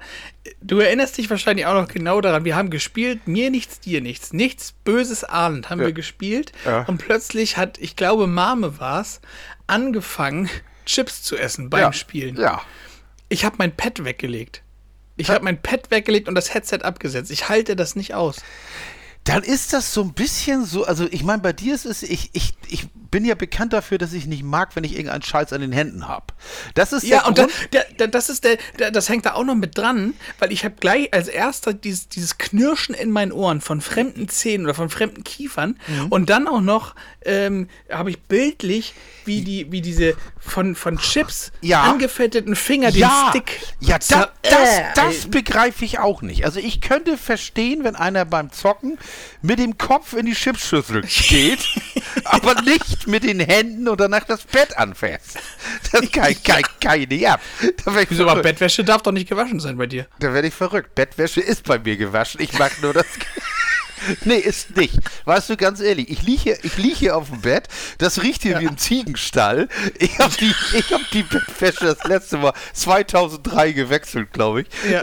du erinnerst dich wahrscheinlich auch noch genau daran, wir haben gespielt, mir nichts, dir nichts, nichts Böses ahnend haben Ja. wir gespielt Ja. und plötzlich hat, ich glaube, Mame war es, angefangen, Chips zu essen beim ja. Spielen. Ja. Ich habe mein Pad weggelegt. Ich habe mein Pad weggelegt und das Headset abgesetzt. Ich halte das nicht aus. Dann ist das so ein bisschen so, also ich meine, bei dir ist es, ich, ich, ich bin ja bekannt dafür, dass ich nicht mag, wenn ich irgendeinen Scheiß an den Händen habe. Das ist Ja, und da, der, das ist der, der, das hängt da auch noch mit dran, weil ich habe gleich als erster dieses, dieses Knirschen in meinen Ohren von fremden Zähnen oder von fremden Kiefern Mhm. und dann auch noch ähm, habe ich bildlich, wie die, wie diese von, von Chips Ja. angefetteten Finger den ja, Stick. ja, da, das, äh, das begreife ich auch nicht. Also ich könnte verstehen, wenn einer beim Zocken mit dem Kopf in die Chipsschüssel geht, aber nicht mit den Händen und danach das Bett anfasst. Das kann, kann, kann ich nicht ab. Da ich, Wieso, aber. Bettwäsche darf doch nicht gewaschen sein bei dir. Da werde ich verrückt. Bettwäsche ist bei mir gewaschen. Ich mag nur das. Nee, ist nicht. Weißt du, ganz ehrlich, ich liege hier, ich lieg hier auf dem Bett, das riecht hier wie im Ziegenstall. Ich habe die, ich hab die Bettwäsche das letzte Mal 2003 gewechselt, glaube ich. Ja.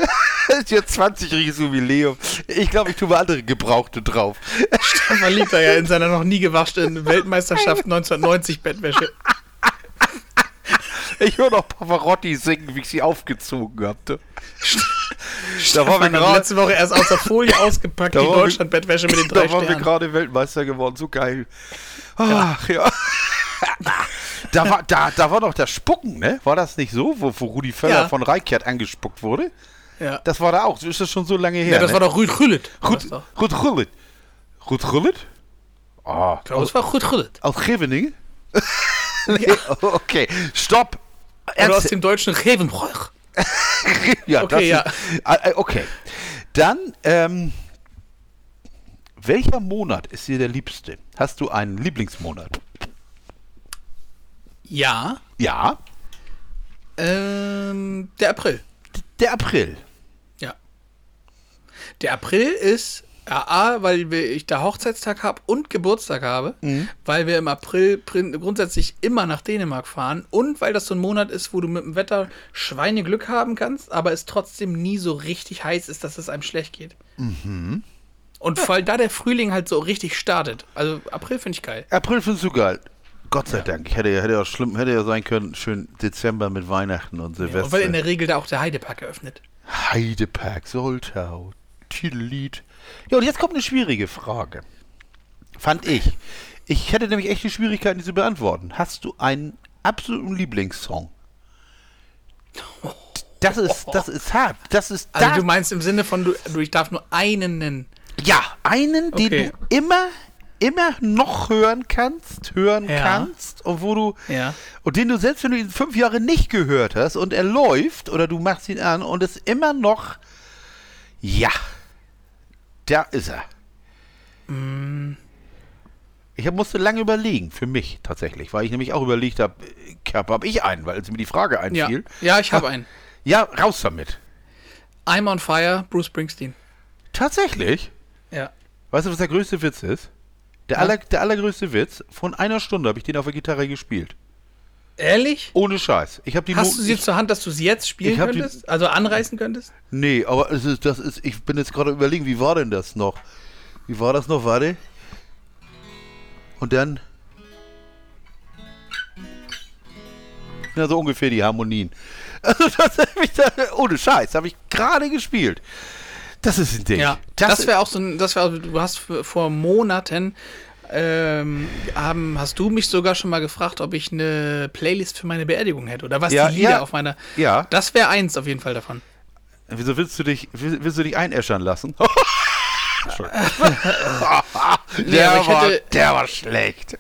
Das ist jetzt 20-jähriges Jubiläum. Ich glaube, ich tue mal andere Gebrauchte drauf. Stefan liegt da ja in seiner noch nie gewaschenen Weltmeisterschaft 1990 Bettwäsche. Ich höre noch Pavarotti singen, wie ich sie aufgezogen habe. Da waren wir letzte Woche erst aus der Folie ausgepackt, die Deutschland-Bettwäsche mit den drei Da waren wir gerade Weltmeister geworden, so geil. Ach ja. da, war, da, da war doch das Spucken, ne? War das nicht so, wo, wo Rudi Völler Ja. von Reikert angespuckt wurde? Ja. Das war da auch. Ist das schon so lange her? ja, das ne? war doch Rüd Rullet. Rut Rullet? Oh, Ich glaube, es war Rüd Rüllet. aus Geveningen? nee, okay, stopp. Oder aus dem deutschen Revenbräuch. ja, Okay, das Ist, äh, äh, okay. Dann, ähm, welcher Monat ist dir der liebste? Hast du einen Lieblingsmonat? Ja. Ja, Ähm, der April. der April. Ja. Der April ist ja, A, weil ich da Hochzeitstag habe und Geburtstag habe, Mhm. weil wir im April grundsätzlich immer nach Dänemark fahren und weil das so ein Monat ist, wo du mit dem Wetter Schweineglück haben kannst, aber es trotzdem nie so richtig heiß ist, dass es einem schlecht geht. Mhm. Und weil da der Frühling halt so richtig startet. Also April finde ich geil. April findest du geil. Gott sei Dank. Hätte, ja- hätte ja schlimm, hätte ja sein können, schön Dezember mit Weihnachten und Silvester. Und weil in der Regel da auch der Heidepark eröffnet. Heidepark, Soltau, Titellied. Ja, und jetzt kommt eine schwierige Frage. Fand ich. Ich hätte nämlich echt die Schwierigkeiten, die zu beantworten. Hast du einen absoluten Lieblingssong? Das ist, das ist hart. Das ist Also da- du meinst im Sinne von, du, du ich darf nur einen nennen. Ja, einen, den Okay. du immer, immer noch hören kannst, hören Ja. kannst und wo du Ja. und den du selbst wenn du ihn fünf Jahre nicht gehört hast und er läuft oder du machst ihn an und es immer noch ja, da ist er. Mm. Ich hab- musste lange überlegen, für mich tatsächlich, weil ich nämlich auch überlegt habe, habe hab ich einen, weil es mir die Frage Ja, einfiel. ja ich habe einen. Ja, raus damit. I'm on Fire, Bruce Springsteen. Tatsächlich? Ja. Weißt du, was der größte Witz ist? Der, Ja. aller, der allergrößte Witz, von einer Stunde habe ich den auf der Gitarre gespielt. Ehrlich? Ohne Scheiß. Ich habe die Hast du sie ich, zur Hand, dass du sie jetzt spielen hab die- könntest? Also anreißen könntest? Nee, aber es ist, das ist, ich bin jetzt gerade überlegen, wie war denn das noch? Wie war das noch? Warte. Und dann. Ja, so ungefähr die Harmonien. Also das hab ich da, ohne Scheiß, habe ich gerade gespielt. Das ist ein Ding. Ja, das, wäre auch so ein, das wäre, du hast vor Monaten, ähm, haben, hast du mich sogar schon mal gefragt, ob ich eine Playlist für meine Beerdigung hätte oder was Ja, die Lieder ja. auf meiner. Ja. Das wäre eins auf jeden Fall davon. Wieso willst du dich, will- willst du dich einäschern lassen? der, ich war, hätte- der war schlecht.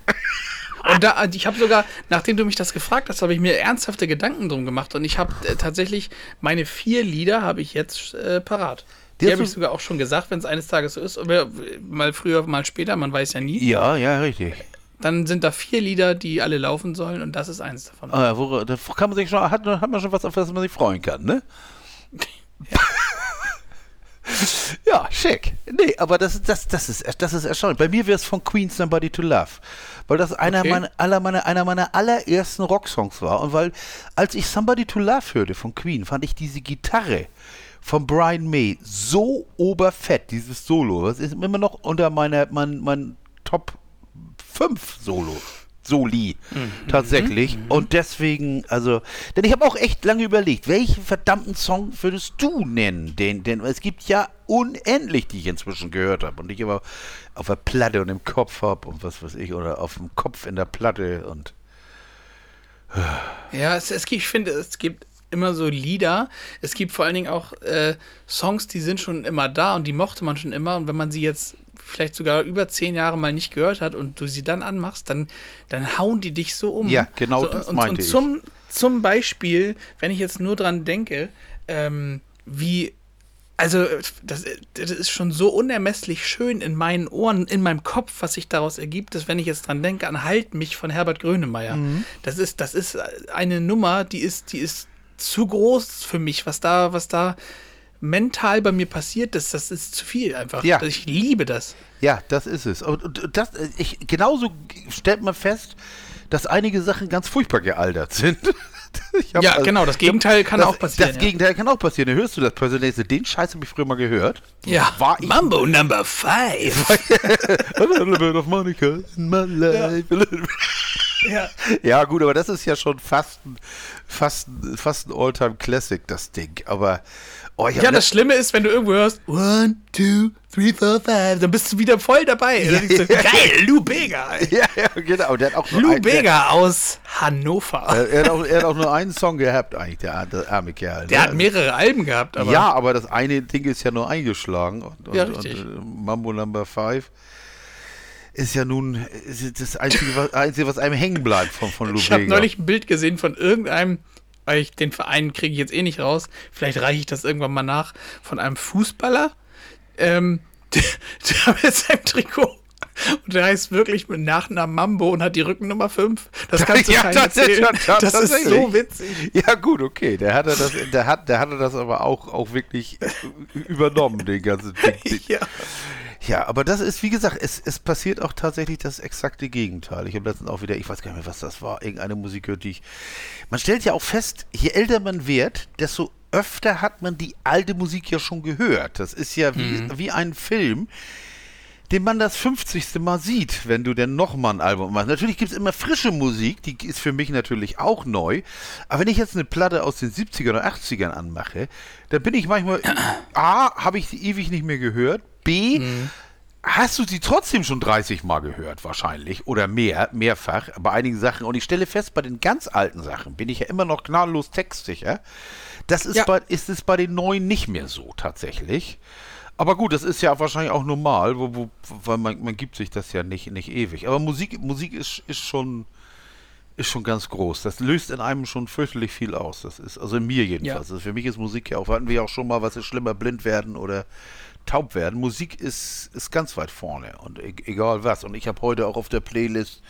Und da, ich habe sogar, nachdem du mich das gefragt hast, habe ich mir ernsthafte Gedanken drum gemacht und ich habe äh, tatsächlich meine vier Lieder habe ich jetzt äh, parat. Die habe ich sogar auch schon gesagt, wenn es eines Tages so ist, aber mal früher, mal später, man weiß ja nie. Ja, ja, richtig. Dann sind da vier Lieder, die alle laufen sollen und das ist eins davon. Ah, wo, da kann man sich schon, hat, hat man schon was, auf das man sich freuen kann, ne? Ja, schick. Nee, aber das, das, das, ist, das ist erstaunlich. Bei mir wäre es von Queen Somebody to Love. Weil das einer, Okay. meiner, aller meiner, einer meiner allerersten Rocksongs war. Und weil, als ich Somebody to Love hörte von Queen, fand ich diese Gitarre von Brian May so oberfett, dieses Solo. Das ist immer noch unter meiner, mein, mein Top 5 Solo. Soli, tatsächlich. Und deswegen, also, denn ich habe auch echt lange überlegt, welchen verdammten Song würdest du nennen? Den, denn es gibt ja unendlich, die ich inzwischen gehört habe und ich immer auf der Platte und im Kopf habe und was weiß ich, oder auf dem Kopf in der Platte und Ja, es, es gibt, ich finde, es gibt immer so Lieder. Es gibt vor allen Dingen auch äh, Songs, die sind schon immer da und die mochte man schon immer. Und wenn man sie jetzt vielleicht sogar über zehn Jahre mal nicht gehört hat und du sie dann anmachst, dann, dann hauen die dich so um. Ja, genau so, das und, meinte und ich. zum, zum Beispiel, wenn ich jetzt nur dran denke, ähm, wie also, das, das ist schon so unermesslich schön in meinen Ohren, in meinem Kopf, was sich daraus ergibt, dass wenn ich jetzt dran denke, an Halt mich von Herbert Grönemeyer. Mhm. Das ist, das ist eine Nummer, die ist, die ist zu groß für mich, was da, was da mental bei mir passiert ist, das ist zu viel einfach. Ja. Ich liebe das. Ja, das ist es. Und, das, ich, genauso stellt man fest, dass einige Sachen ganz furchtbar gealtert sind. Ja, genau, das Gegenteil kann das, auch passieren, Das ja. Gegenteil kann auch passieren. Hörst du das Personal? Den Scheiß habe ich früher mal gehört. Ja, War ich Mambo Number Five. A little bit of Monica in my life. ja. Ja, gut, aber das ist ja schon fast, fast, fast ein All-Time-Classic, das Ding. Aber, oh, ja, le- das Schlimme ist, wenn du irgendwo hörst, one, two, three, four, five, dann bist du wieder voll dabei. Denkst du, Geil, Lou Bega. ja, ja, genau. Der hat auch Lou ein- Bega aus Hannover. Der, er, hat auch, er hat auch nur einen Song gehabt, eigentlich, der, der arme Kerl. Der ne? hat mehrere Alben gehabt, aber ja, aber das eine Ding ist ja nur eingeschlagen. Und, und, Ja, richtig. Und, äh, Mambo Number 5 ist ja nun ist das Einzige, was, Einzige, was einem hängen bleibt von, von ich habe neulich ein Bild gesehen von irgendeinem, weil ich den Verein kriege ich jetzt eh nicht raus. Vielleicht reiche ich das irgendwann mal nach von einem Fußballer, ähm, der, der mit seinem Trikot. Und der heißt wirklich mit Nachnamen Mambo und hat die Rückennummer 5. Das kannst du Ja, keinem das ist erzählen. ja, das ist tatsächlich. so witzig. Ja, gut, okay. Der hatte das, der hat, der hatte das aber auch, auch wirklich übernommen, den ganzen Ding. Ja. Ja, aber das ist, wie gesagt, es, es passiert auch tatsächlich das exakte Gegenteil. Ich habe letztens auch wieder, ich weiß gar nicht mehr, was das war, irgendeine Musik gehört, die ich. Man stellt ja auch fest, je älter man wird, desto öfter hat man die alte Musik ja schon gehört. Das ist ja wie, wie ein Film, den man das 50. Mal sieht, wenn du denn nochmal ein Album machst. Natürlich gibt es immer frische Musik, die ist für mich natürlich auch neu. Aber wenn ich jetzt eine Platte aus den 70er oder 80ern anmache, dann bin ich manchmal, A, habe ich sie ewig nicht mehr gehört, B, hast du sie trotzdem schon 30 Mal gehört, wahrscheinlich, oder mehr, mehrfach, bei einigen Sachen. Und ich stelle fest, bei den ganz alten Sachen bin ich ja immer noch gnadenlos textsicher. Das ist, Ja. bei, ist es bei den neuen nicht mehr so, tatsächlich. Aber gut, das ist ja wahrscheinlich auch normal, wo, wo, weil man, man gibt sich das ja nicht, nicht ewig. Aber Musik, Musik ist, ist schon ist schon ganz groß. Das löst in einem schon fürchterlich viel aus. Das ist, also in mir jedenfalls. Also für mich ist Musik ja auch, hatten wir ja auch schon mal, was ist schlimmer, blind werden oder taub werden. Musik ist, ist ganz weit vorne und e egal was. Und ich habe heute auch auf der Playlist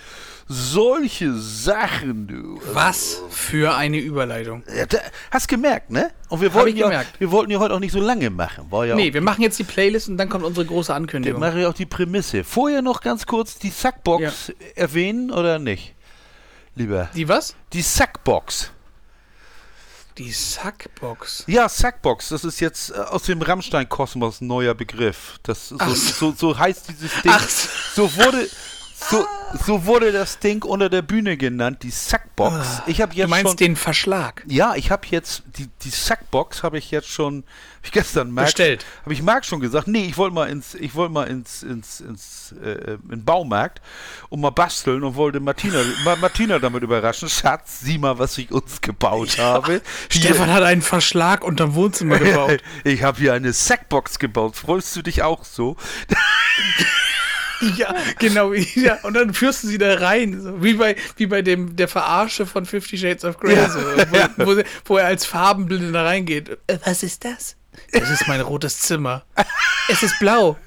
solche Sachen, du. Was für eine Überleitung. Ja, da, hast gemerkt, ne? Und wir wollten, ja, gemerkt. wir wollten ja heute auch nicht so lange machen. War ja Nee, wir machen jetzt die Playlist und dann kommt unsere große wir Ankündigung. machen ja auch die Prämisse. Vorher noch ganz kurz die Sackbox erwähnen oder nicht? Lieber. Die was? Die Sackbox. Die Sackbox. Ja, Sackbox, das ist jetzt äh, aus dem Rammstein-Kosmos ein neuer Begriff. Das so, so, so heißt dieses Ding. Ach. So wurde so, so wurde das Ding unter der Bühne genannt, die Sackbox. Ich habe Du jetzt meinst schon den Verschlag? Ja, ich habe jetzt die, die Sackbox habe ich jetzt schon hab ich gestern Marc, Bestellt. Habe ich Marc schon gesagt, nee, ich wollte mal ins ich wollte mal ins ins ins äh, in Baumarkt und mal basteln und wollte Martina Ma- Martina damit überraschen. Schatz, sieh mal, was ich uns gebaut habe. Stefan hat einen Verschlag unterm Wohnzimmer gebaut. Ich habe hier eine Sackbox gebaut. Freust du dich auch so? ja, genau. Ja. Und dann führst du sie da rein. So, wie, bei, wie bei dem der Verarsche von Fifty Shades of Grey. Ja. So, wo, wo, wo er als Farbenblinde da reingeht. Äh, Was ist das? Das ist mein rotes Zimmer. Es ist blau.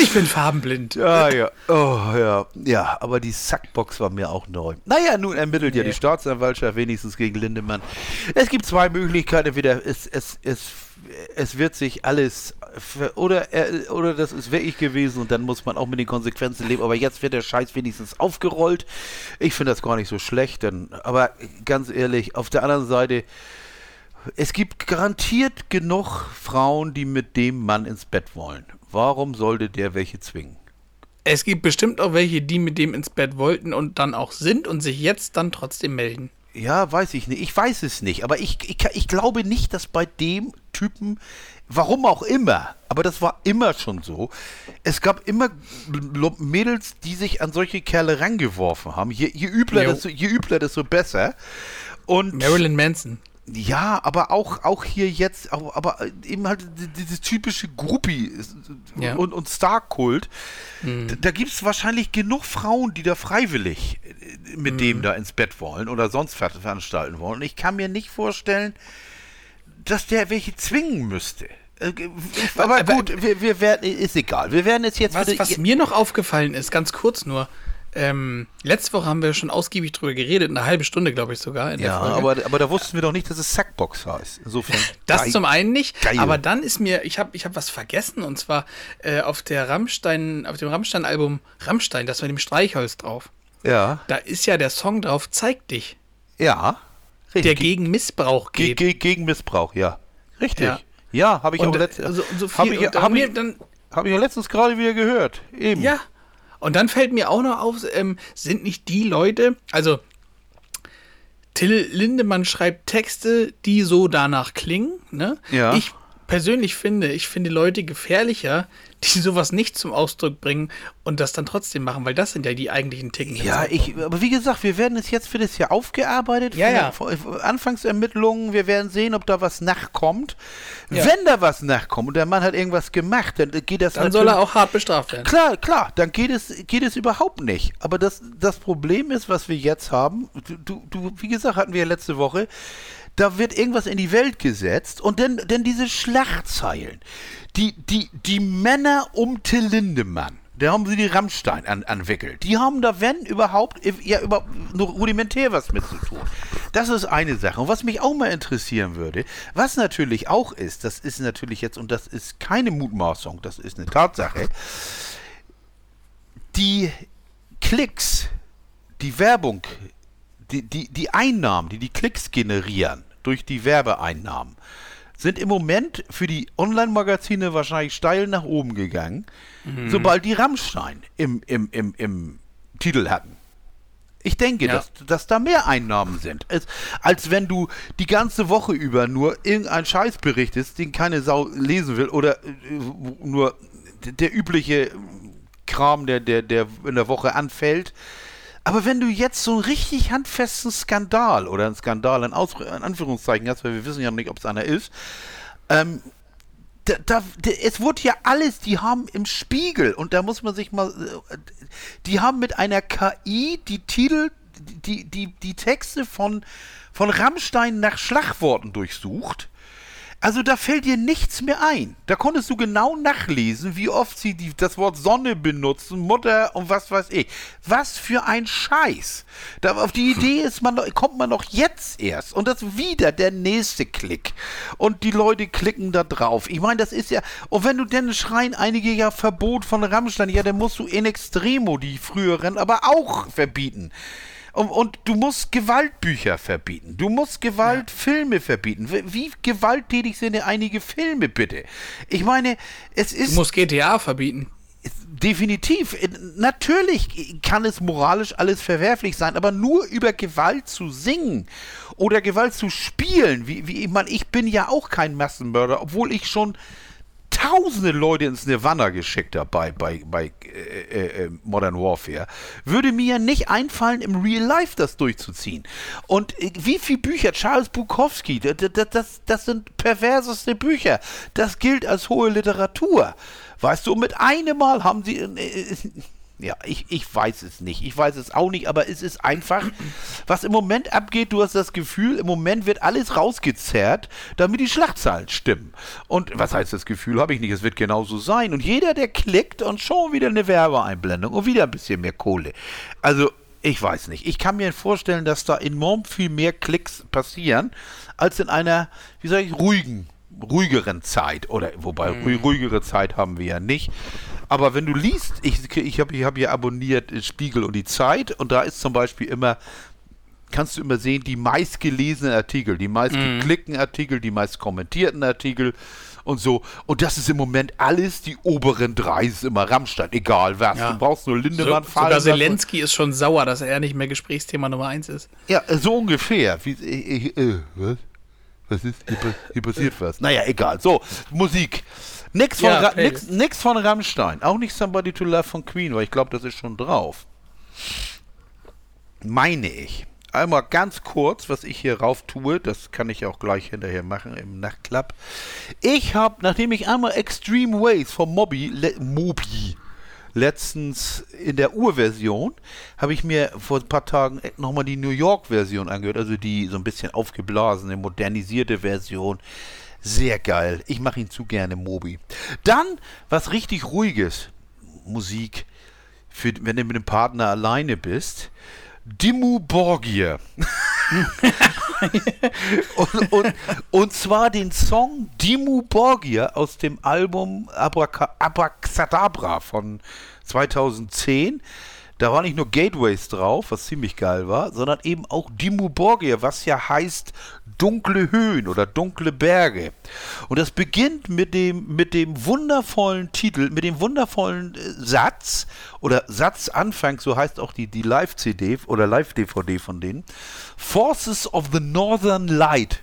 ich bin farbenblind. Ja, ja. Oh, ja. Ja, aber die Sackbox war mir auch neu. Naja, nun ermittelt ja Nee. die Staatsanwaltschaft wenigstens gegen Lindemann. Es gibt zwei Möglichkeiten. Entweder es, es, es, es wird sich alles oder, er, oder das ist wirklich gewesen und dann muss man auch mit den Konsequenzen leben. Aber jetzt wird der Scheiß wenigstens aufgerollt. Ich finde das gar nicht so schlecht. Denn, aber ganz ehrlich, auf der anderen Seite, es gibt garantiert genug Frauen, die mit dem Mann ins Bett wollen. Warum sollte der welche zwingen? Es gibt bestimmt auch welche, die mit dem ins Bett wollten und dann auch sind und sich jetzt dann trotzdem melden. Ja, weiß ich nicht. Ich weiß es nicht. Aber ich, ich, ich glaube nicht, dass bei dem Typen, warum auch immer, aber das war immer schon so, es gab immer Mädels, die sich an solche Kerle rangeworfen haben. Je, je, übler, desto, je übler, desto besser. Und Marilyn Manson. ja, aber auch, auch hier jetzt, aber eben halt die- dieses typische Groupie Ja. und, und Star-Kult. Da, da gibt es wahrscheinlich genug Frauen, die da freiwillig äh, mit dem da ins Bett wollen oder sonst ver veranstalten wollen. Und ich kann mir nicht vorstellen, dass der welche zwingen müsste. Äh, Aber Aber- gut, wir, wir werden, ist egal. Wir werden es jetzt Was, was mir noch aufgefallen ist, ganz kurz nur, ähm, letzte Woche haben wir schon ausgiebig drüber geredet, eine halbe Stunde, glaube ich sogar. In der ja, aber, aber da wussten wir doch nicht, dass es Sackbox heißt. Insofern. Das geil. zum einen nicht, Geil. aber dann ist mir, ich habe ich hab was vergessen und zwar äh, auf der Rammstein, auf dem Rammstein-Album Rammstein, das mit dem Streichholz drauf. Ja, Da ist ja der Song drauf, Zeig dich, ja. der Richtig. gegen Missbrauch Ge geht. ge gegen Missbrauch, ja. Richtig. Ja. Ja, habe ich, und, auch letzt- und so hab ich, hab ich, dann, hab ich ja letztens gerade wieder gehört. Eben. Ja. Und dann fällt mir auch noch auf, ähm, sind nicht die Leute, also Till Lindemann schreibt Texte, die so danach klingen, ne? Ja. Ich persönlich finde, ich finde Leute gefährlicher, die sowas nicht zum Ausdruck bringen und das dann trotzdem machen, weil das sind ja die eigentlichen Ticken. Ja, ich, aber wie gesagt, wir werden es jetzt für das Jahr aufgearbeitet. Ja, ja. Anfangsermittlungen, wir werden sehen, ob da was nachkommt. Ja. Wenn da was nachkommt und der Mann hat irgendwas gemacht, dann geht das Dann soll er auch hart bestraft werden. Klar, klar, dann geht es, geht es überhaupt nicht. Aber das, das Problem ist, was wir jetzt haben, du, du, du, wie gesagt, hatten wir ja letzte Woche, da wird irgendwas in die Welt gesetzt und dann, dann diese Schlachtzeilen. Die, die, die Männer um Till Lindemann, da haben sie die Rammstein an, entwickelt. Die haben da, wenn überhaupt, ja, über, nur rudimentär was mit zu tun. Das ist eine Sache. Und was mich auch mal interessieren würde, was natürlich auch ist, das ist natürlich jetzt, und das ist keine Mutmaßung, das ist eine Tatsache, die Klicks, die Werbung, die, die, die Einnahmen, die die Klicks generieren durch die Werbeeinnahmen, sind im Moment für die Online-Magazine wahrscheinlich steil nach oben gegangen, sobald die Rammstein im, im, im, im Titel hatten. Ich denke, Ja. dass, dass da mehr Einnahmen sind, als, als wenn du die ganze Woche über nur irgendeinen Scheiß berichtest, den keine Sau lesen will oder äh, nur der übliche Kram, der, der, der in der Woche anfällt. Aber wenn du jetzt so einen richtig handfesten Skandal oder einen Skandal in, Aus in Anführungszeichen hast, weil wir wissen ja noch nicht, ob es einer ist, ähm, da, da, es wurde ja alles, die haben im Spiegel, und da muss man sich mal, äh, die haben mit einer KI die Titel, die, die, die Texte von, von Rammstein nach Schlagworten durchsucht. Also da fällt dir nichts mehr ein. Da konntest du genau nachlesen, wie oft sie die, das Wort Sonne benutzen, Mutter und was weiß ich. Was für ein Scheiß. Da, auf die Idee ist man, kommt man doch jetzt erst. Und das wieder der nächste Klick. Und die Leute klicken da drauf. Ich meine, das ist ja. Und wenn du denn schreien einige ja Verbot von Rammstein, ja, dann musst du in Extremo die früheren aber auch verbieten. Und, und, du musst Gewaltbücher verbieten. Du musst Gewaltfilme verbieten. Wie, wie gewalttätig sind denn einige Filme, bitte? Ich meine, es ist. Du musst GTA verbieten. Definitiv. Natürlich kann es moralisch alles verwerflich sein, aber nur über Gewalt zu singen oder Gewalt zu spielen, wie, wie ich meine, ich bin ja auch kein Massenmörder, obwohl ich schon tausende Leute ins Nirvana geschickt habe bei, bei, bei äh, äh, äh, Modern Warfare, würde mir nicht einfallen, im Real Life das durchzuziehen. Und äh, wie viele Bücher, Charles Bukowski, das, das, das sind perverseste Bücher. Das gilt als hohe Literatur. Weißt du, mit einem Mal haben sie äh, ja, ich, ich weiß es nicht. Ich weiß es auch nicht, aber es ist einfach, was im Moment abgeht, du hast das Gefühl, im Moment wird alles rausgezerrt, damit die Schlagzahlen stimmen. Und was heißt das Gefühl? Habe ich nicht. Es wird genauso sein. Und jeder, der klickt und schon wieder eine Werbeeinblendung und wieder ein bisschen mehr Kohle. Also, ich weiß nicht. Ich kann mir vorstellen, dass da enorm viel mehr Klicks passieren, als in einer, wie sage ich, ruhigen ruhigeren Zeit oder wobei mhm. ruhigere Zeit haben wir ja nicht. Aber wenn du liest, ich, ich habe ich hab hier abonniert Spiegel und die Zeit und da ist zum Beispiel immer, kannst du immer sehen, die meistgelesenen Artikel, die meistgeklickten mhm. Artikel, die meist kommentierten Artikel und so. Und das ist im Moment alles die oberen drei, ist immer Rammstein, egal was. Ja. Du brauchst nur Lindemann so, fallen. Sogar Zelensky ist schon sauer, dass er nicht mehr Gesprächsthema Nummer eins ist. Ja, so ungefähr. Wie, äh, äh, was? Was ist? Hier, hier passiert was. Naja, egal. So, Musik. Nix von, ja, nix, nix von Rammstein. Auch nicht Somebody to Love von Queen, weil ich glaube, das ist schon drauf. Meine ich. Einmal ganz kurz, was ich hier rauf tue, das kann ich auch gleich hinterher machen im Nachtclub. Ich habe, nachdem ich einmal Extreme Ways von Moby, Le, Moby letztens in der Urversion, habe ich mir vor ein paar Tagen nochmal die New York-Version angehört, also die so ein bisschen aufgeblasene, modernisierte Version. Sehr geil. Ich mache ihn zu gerne, Mobi. Dann was richtig ruhiges. Musik, für, wenn du mit dem Partner alleine bist. Dimmu Borgir. und, und, und, zwar den Song Dimmu Borgir aus dem Album Abracadabra von 2010. Da war nicht nur Gateways drauf, was ziemlich geil war, sondern eben auch Dimmu Borgir, was ja heißt dunkle Höhen oder dunkle Berge. Und das beginnt mit dem, mit dem wundervollen Titel, mit dem wundervollen äh, Satz oder Satzanfang, so heißt auch die, die Live-CD oder Live-DVD von denen. Forces of the Northern Light.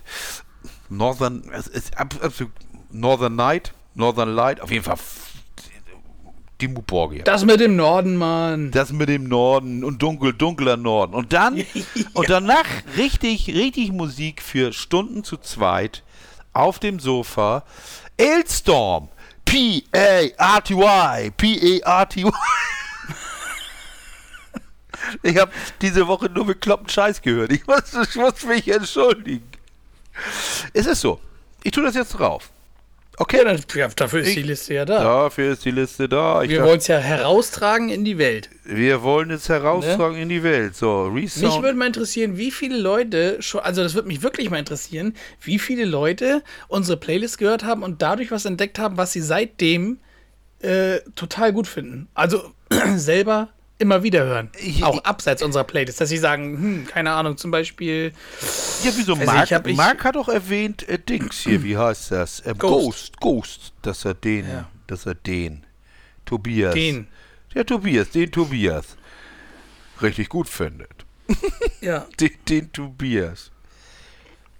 Northern, absolut Northern Night, Northern Light, auf jeden Fall Dimmu Borgir. Das mit dem Norden, Mann. Das mit dem Norden und dunkel, dunkler Norden. Und dann, ja. und danach richtig, richtig Musik für Stunden zu zweit auf dem Sofa. Ailstorm. P-A-R-T-Y. P-A-R-T-Y. Ich habe diese Woche nur bekloppten Scheiß gehört. Ich muss, ich muss mich entschuldigen. Es ist so. Ich tue das jetzt drauf. Okay. Ja, ja, dafür ist ich, die Liste ja da. Dafür ist die Liste da. Ich wir wollen es ja heraustragen in die Welt. Wir wollen es heraustragen ne? in die Welt. So, Resound. Mich würde mal interessieren, wie viele Leute schon, also das würde mich wirklich mal interessieren, wie viele Leute unsere Playlist gehört haben und dadurch was entdeckt haben, was sie seitdem äh, total gut finden. Also selber immer wieder hören. Ich, auch abseits unserer Playlist, dass sie sagen, hm, keine Ahnung, zum Beispiel. Ja, wieso? Mark, ich, Mark hat doch erwähnt, äh, Dings hier, wie heißt das? Äh, Ghost. Ghost. Ghost, dass er den, ja. dass er den, Tobias. Den. Der Tobias, den Tobias. Richtig gut findet. Ja. den, den Tobias.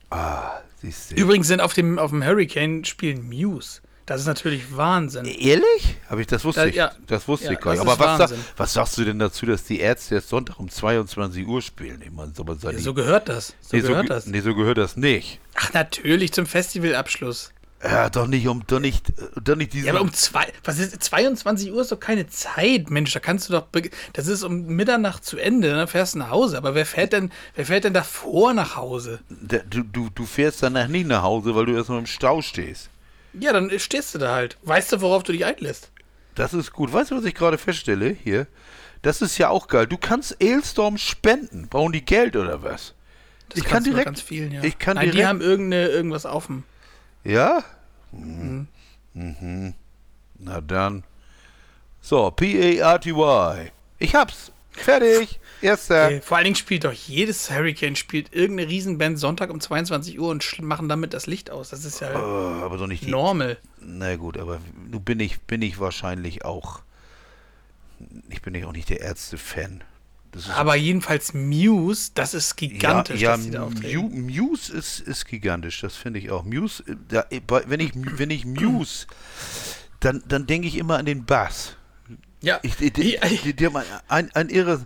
Ah, siehst du. Übrigens sind auf dem, auf dem Hurricane spielen Muse. Das ist natürlich Wahnsinn. Ehrlich? Habe ich das wusste da, ich. Ja. Das wusste ja, ich gar nicht. Aber was, sag, was, sagst du denn dazu, dass die Ärzte jetzt Sonntag um 22 Uhr spielen? Ich meine, so, ja, so gehört das. So nee, gehört so, das. Nee, so gehört das nicht. Ach, natürlich zum Festivalabschluss. Ja, doch nicht um, doch nicht, doch nicht diese. Ja, aber um zwei, was ist, 22 Uhr ist doch keine Zeit, Mensch, da kannst du doch, das ist um Mitternacht zu Ende, dann fährst du nach Hause. Aber wer fährt denn, wer fährt denn davor nach Hause? Du, du, du fährst danach nicht nach Hause, weil du erstmal im Stau stehst. Ja, dann stehst du da halt. Weißt du, worauf du dich einlässt? Das ist gut. Weißt du, was ich gerade feststelle hier? Das ist ja auch geil. Du kannst Ailstorm spenden. Brauchen die Geld oder was? Das ich kann direkt. Ganz vielen, ja. Ich kann Nein, direkt. Die haben irgendeine, irgendwas offen. Ja? Mhm. Mhm. Na dann. So, P-A-R-T-Y. Ich hab's. Fertig. Erster. Äh, vor allen Dingen spielt doch jedes Hurricane spielt irgendeine Riesenband Sonntag um 22 Uhr und machen damit das Licht aus. Das ist ja Oh, aber doch nicht die. normal. Na gut, aber bin ich, bin ich wahrscheinlich auch. Ich bin ja auch nicht der Ärzte-Fan. Das ist Aber jedenfalls Muse, das ist gigantisch, ja, dass die da ja auftreten. Mu- Muse ist, ist gigantisch, das finde ich auch. Muse, äh, da, äh, wenn ich, wenn ich Muse, dann, dann denke ich immer an den Bass. Ja, Ich, die, die, Ja, ich- die, die haben ein, ein, ein irres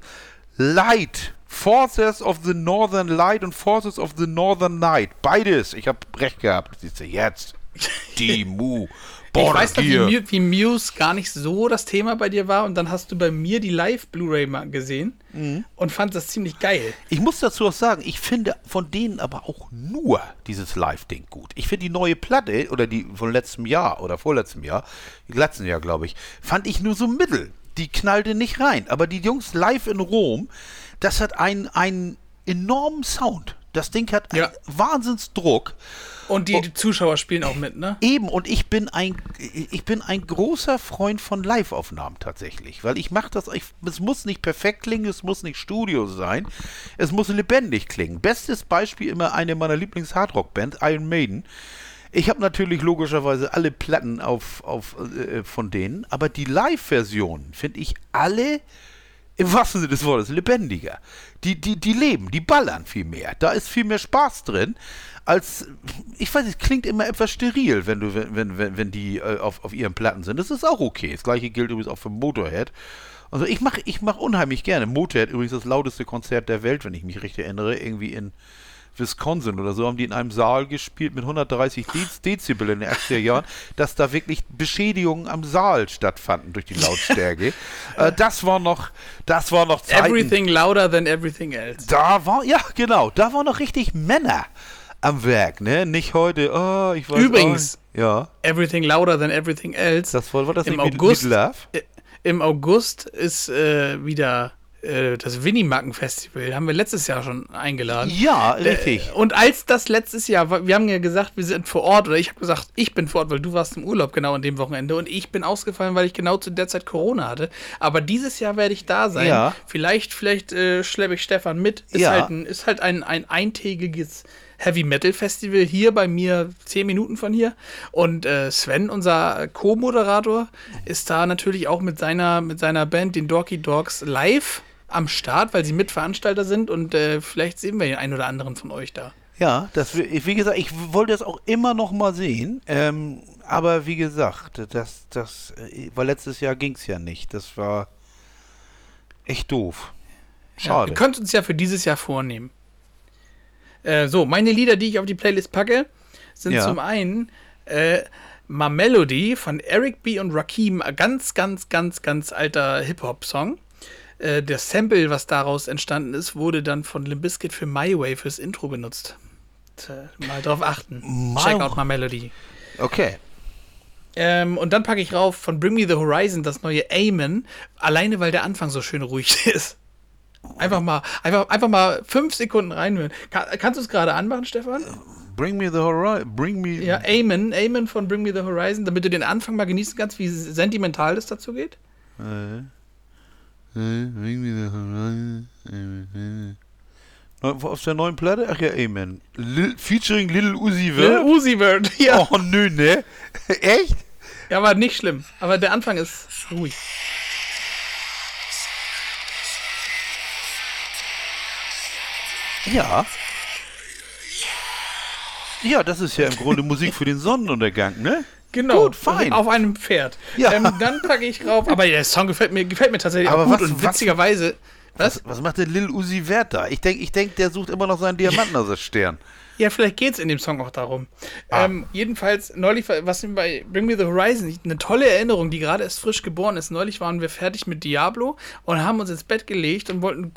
Light. Forces of the Northern Light und Forces of the Northern Night. Beides. Ich habe recht gehabt. Siehst du, jetzt. Die Mu. ich Border weiß noch, wie, wie Muse gar nicht so das Thema bei dir war und dann hast du bei mir die Live-Blu-ray mal gesehen Mhm. und fand das ziemlich geil. Ich muss dazu auch sagen, ich finde von denen aber auch nur dieses Live-Ding gut. Ich finde die neue Platte, oder die von letztem Jahr oder vorletztem Jahr, letzten Jahr glaube ich, fand ich nur so mittel. Die knallte nicht rein. Aber die Jungs live in Rom, das hat einen, einen enormen Sound. Das Ding hat einen Ja. Wahnsinnsdruck. Und die, die Zuschauer spielen auch mit, ne? Eben, und ich bin ein, ich bin ein großer Freund von Live-Aufnahmen tatsächlich, weil ich mache das, ich, es muss nicht perfekt klingen, es muss nicht Studio sein, es muss lebendig klingen. Bestes Beispiel immer eine meiner Lieblings-Hardrock-Bands, Iron Maiden. Ich habe natürlich logischerweise alle Platten auf, auf, äh, von denen, aber die Live-Versionen finde ich alle im wahrsten Sinne des Wortes lebendiger. Die, die, die leben, die ballern viel mehr. Da ist viel mehr Spaß drin, als, ich weiß nicht, klingt immer etwas steril, wenn du, wenn, wenn, wenn die äh, auf, auf ihren Platten sind. Das ist auch okay. Das gleiche gilt übrigens auch für Motorhead. Also ich mache ich mach unheimlich gerne. Motorhead übrigens das lauteste Konzert der Welt, wenn ich mich richtig erinnere, irgendwie in Wisconsin oder so, haben die in einem Saal gespielt mit 130 Dez Dezibel in den 80er Jahren, dass da wirklich Beschädigungen am Saal stattfanden durch die Lautstärke. äh, das war noch, das war noch Zeiten. Everything louder than everything else. Da war, ja genau, da waren noch richtig Männer am Werk, ne? Nicht heute, oh, ich weiß Übrigens. auch, ja, Everything louder than everything else. das war, war das Im mit- August- mit? Äh, Im August ist äh, wieder äh, das Winnie-Macken-Festival. Haben wir letztes Jahr schon eingeladen. Ja, richtig. Äh, Und als das letztes Jahr, wir haben ja gesagt, wir sind vor Ort, oder ich habe gesagt, ich bin vor Ort, weil du warst im Urlaub genau an dem Wochenende und ich bin ausgefallen, weil ich genau zu der Zeit Corona hatte. Aber dieses Jahr werde ich da sein. Ja. Vielleicht, vielleicht äh, schleppe ich Stefan mit. Ist Ja. halt ein, ist halt ein, ein eintägiges Heavy Metal Festival hier bei mir, zehn Minuten von hier. Und äh, Sven, unser Co-Moderator, ist da natürlich auch mit seiner, mit seiner Band, den Dorky Dogs, live am Start, weil sie Mitveranstalter sind und äh, vielleicht sehen wir den einen oder anderen von euch da. Ja, das, wie gesagt, ich wollte das auch immer noch mal sehen. Ähm, aber wie gesagt, das, das, äh, weil letztes Jahr ging es ja nicht. Das war echt doof. Ja, Schade. wir können uns ja für dieses Jahr vornehmen. Äh, so, meine Lieder, die ich auf die Playlist packe, sind Ja. zum einen äh, My Melody von Eric B. und Rakim, ein ganz, ganz, ganz, ganz alter Hip-Hop-Song. Äh, der Sample, was daraus entstanden ist, wurde dann von Limp Bizkit für My Way fürs Intro benutzt. Mal drauf achten. My- Check out My Melody. okay. Ähm, und dann packe ich rauf von Bring Me the Horizon das neue Amen, alleine weil der Anfang so schön ruhig ist. Einfach mal, einfach, einfach mal fünf Sekunden reinhören. Kann, kannst du es gerade anmachen, Stefan? Bring me the horizon. Bring me. Ja, Amen, Amen von Bring Me the Horizon, damit du den Anfang mal genießen kannst, wie sentimental das dazu geht. Äh, äh, bring me the horizon. Amen. Neu- Auf der neuen Platte? Ach ja, Amen. Lil, featuring Little Uzi Lil Vert. Uzi Vert, ja. Oh, nö, ne? Echt? Ja, aber nicht schlimm. Aber der Anfang ist ruhig. Ja. Ja, das ist ja im Grunde Musik für den Sonnenuntergang, ne? Genau, Gut, fein. auf einem Pferd. Ja. Ähm, dann packe ich rauf, aber der Song gefällt mir, gefällt mir tatsächlich Aber gut was- und witzigerweise. Was? Was, was macht der Lil Uzi Vert da? Ich denke, ich denk, der sucht immer noch seinen Diamanten aus der Stern. Ja, vielleicht geht es in dem Song auch darum. Ah. Ähm, jedenfalls, neulich, war- was bei Bring Me the Horizon, eine tolle Erinnerung, die gerade erst frisch geboren ist. Neulich waren wir fertig mit Diablo und haben uns ins Bett gelegt und wollten,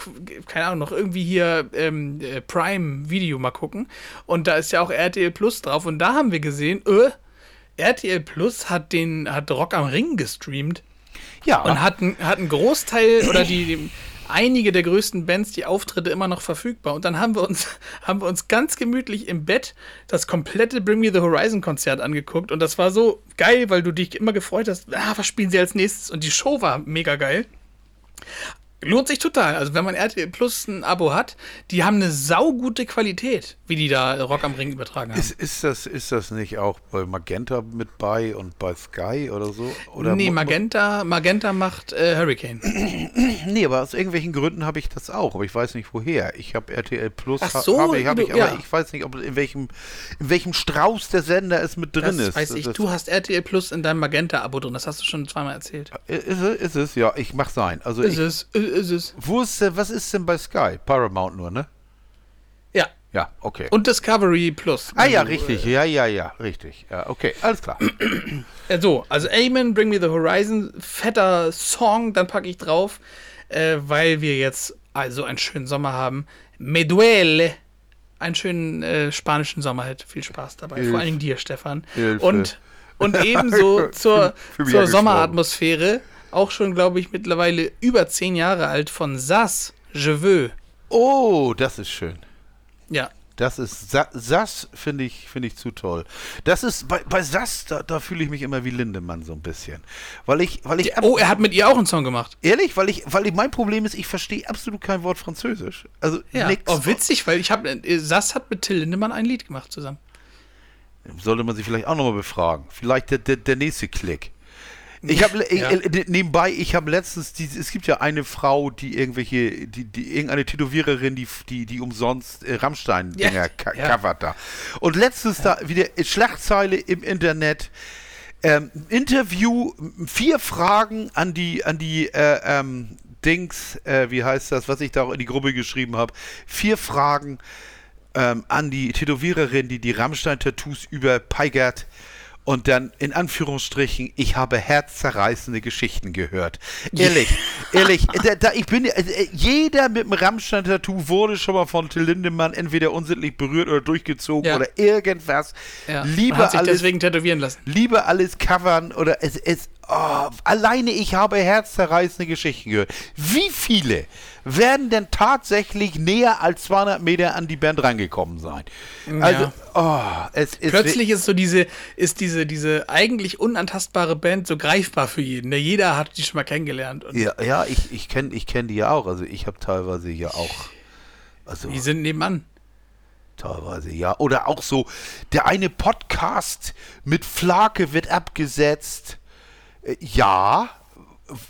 keine Ahnung, noch irgendwie hier ähm, äh, Prime-Video mal gucken. Und da ist ja auch RTL Plus drauf. Und da haben wir gesehen, äh, RTL Plus hat den, hat Rock am Ring gestreamt Ja. und hat, hat einen Großteil oder die, die einige der größten Bands die Auftritte immer noch verfügbar und dann haben wir uns haben wir uns ganz gemütlich im Bett das komplette Bring Me the Horizon Konzert angeguckt und das war so geil, weil du dich immer gefreut hast, ah, was spielen sie als nächstes und die Show war mega geil. Lohnt sich total. Also wenn man RTL Plus ein Abo hat, die haben eine saugute Qualität, wie die da Rock am Ring übertragen haben. Ist, ist, das, ist das nicht auch bei Magenta mit bei und bei Sky oder so? Oder nee, Magenta, Magenta macht äh, Hurricane. nee, aber aus irgendwelchen Gründen habe ich das auch, aber ich weiß nicht woher. Ich habe RTL Plus, Ach so, habe ich, hab ich, aber ja. ich weiß nicht, ob in welchem, in welchem Strauß der Sender es mit drin Das ist. weiß ich. Das- Du hast RTL Plus in deinem Magenta-Abo drin. Das hast du schon zweimal erzählt. Ist es, ist es, ja, ich mach sein. Also Ist ich, es, ist ist es. wo ist denn, was ist denn bei Sky? Paramount nur, ne? Ja. Ja, okay. Und Discovery Plus. ah ja, Also, richtig, ja, ja, ja, richtig. Ja, okay, alles klar. Äh, so, also Amen, Bring Me the Horizon, fetter Song, dann packe ich drauf, äh, weil wir jetzt also einen schönen Sommer haben. Me duele. Einen schönen äh, spanischen Sommer halt. Viel Spaß dabei. Hilfe. Vor allen Dingen dir, Stefan. Hilfe. Und, und ebenso zur, zur. Sommeratmosphäre, auch schon, glaube ich, mittlerweile über zehn Jahre alt, von Sass, Je veux. Oh, das ist schön. Ja, Das ist Sa Sass finde ich finde ich zu toll. Das ist bei, bei Sass da, da fühle ich mich immer wie Lindemann so ein bisschen, weil ich weil ich Oh, er hat mit ihr auch einen Song gemacht. ehrlich, weil ich weil ich, mein Problem ist, ich verstehe absolut kein Wort Französisch. Also Ja. nix. Oh, witzig, weil ich habe äh, Sass hat mit Till Lindemann ein Lied gemacht zusammen. Sollte man sich vielleicht auch nochmal befragen. Vielleicht der, der, der nächste Klick. Ich habe Ja. äh, nebenbei, ich habe letztens, die, es gibt ja eine Frau, die irgendwelche, die, die irgendeine Tätowiererin, die, die, die umsonst äh, Rammstein-Dinger Ja, covert da. Und letztens da wieder Schlagzeile im Internet. Ähm, Interview, vier Fragen an die, an die äh, ähm, Dings, äh, wie heißt das, was ich da auch in die Gruppe geschrieben habe. Vier Fragen ähm, an die Tätowiererin, die die Rammstein-Tattoos überpeigert. Und dann in Anführungsstrichen, ich habe herzzerreißende Geschichten gehört. Ehrlich, ehrlich, da, da, ich bin, äh, äh, jeder mit dem Rammstein-Tattoo wurde schon mal von Till Lindemann entweder unsittlich berührt oder durchgezogen Ja. oder irgendwas. Ja. Lieber hat sich alles deswegen tätowieren lassen. lieber alles covern oder es, es oh, alleine ich habe herzzerreißende Geschichten gehört. Wie viele werden denn tatsächlich näher als 200 Meter an die Band rangekommen sein? Also, oh, es ist Plötzlich ist so diese, ist diese, diese eigentlich unantastbare Band so greifbar für jeden. Ne? Jeder hat die schon mal kennengelernt. Ja, ja, ich, ich kenne ich kenn die ja auch. Also ich habe teilweise ja auch, also die sind nebenan. teilweise ja. Oder auch so, der eine Podcast mit Flake wird abgesetzt. Äh, Ja,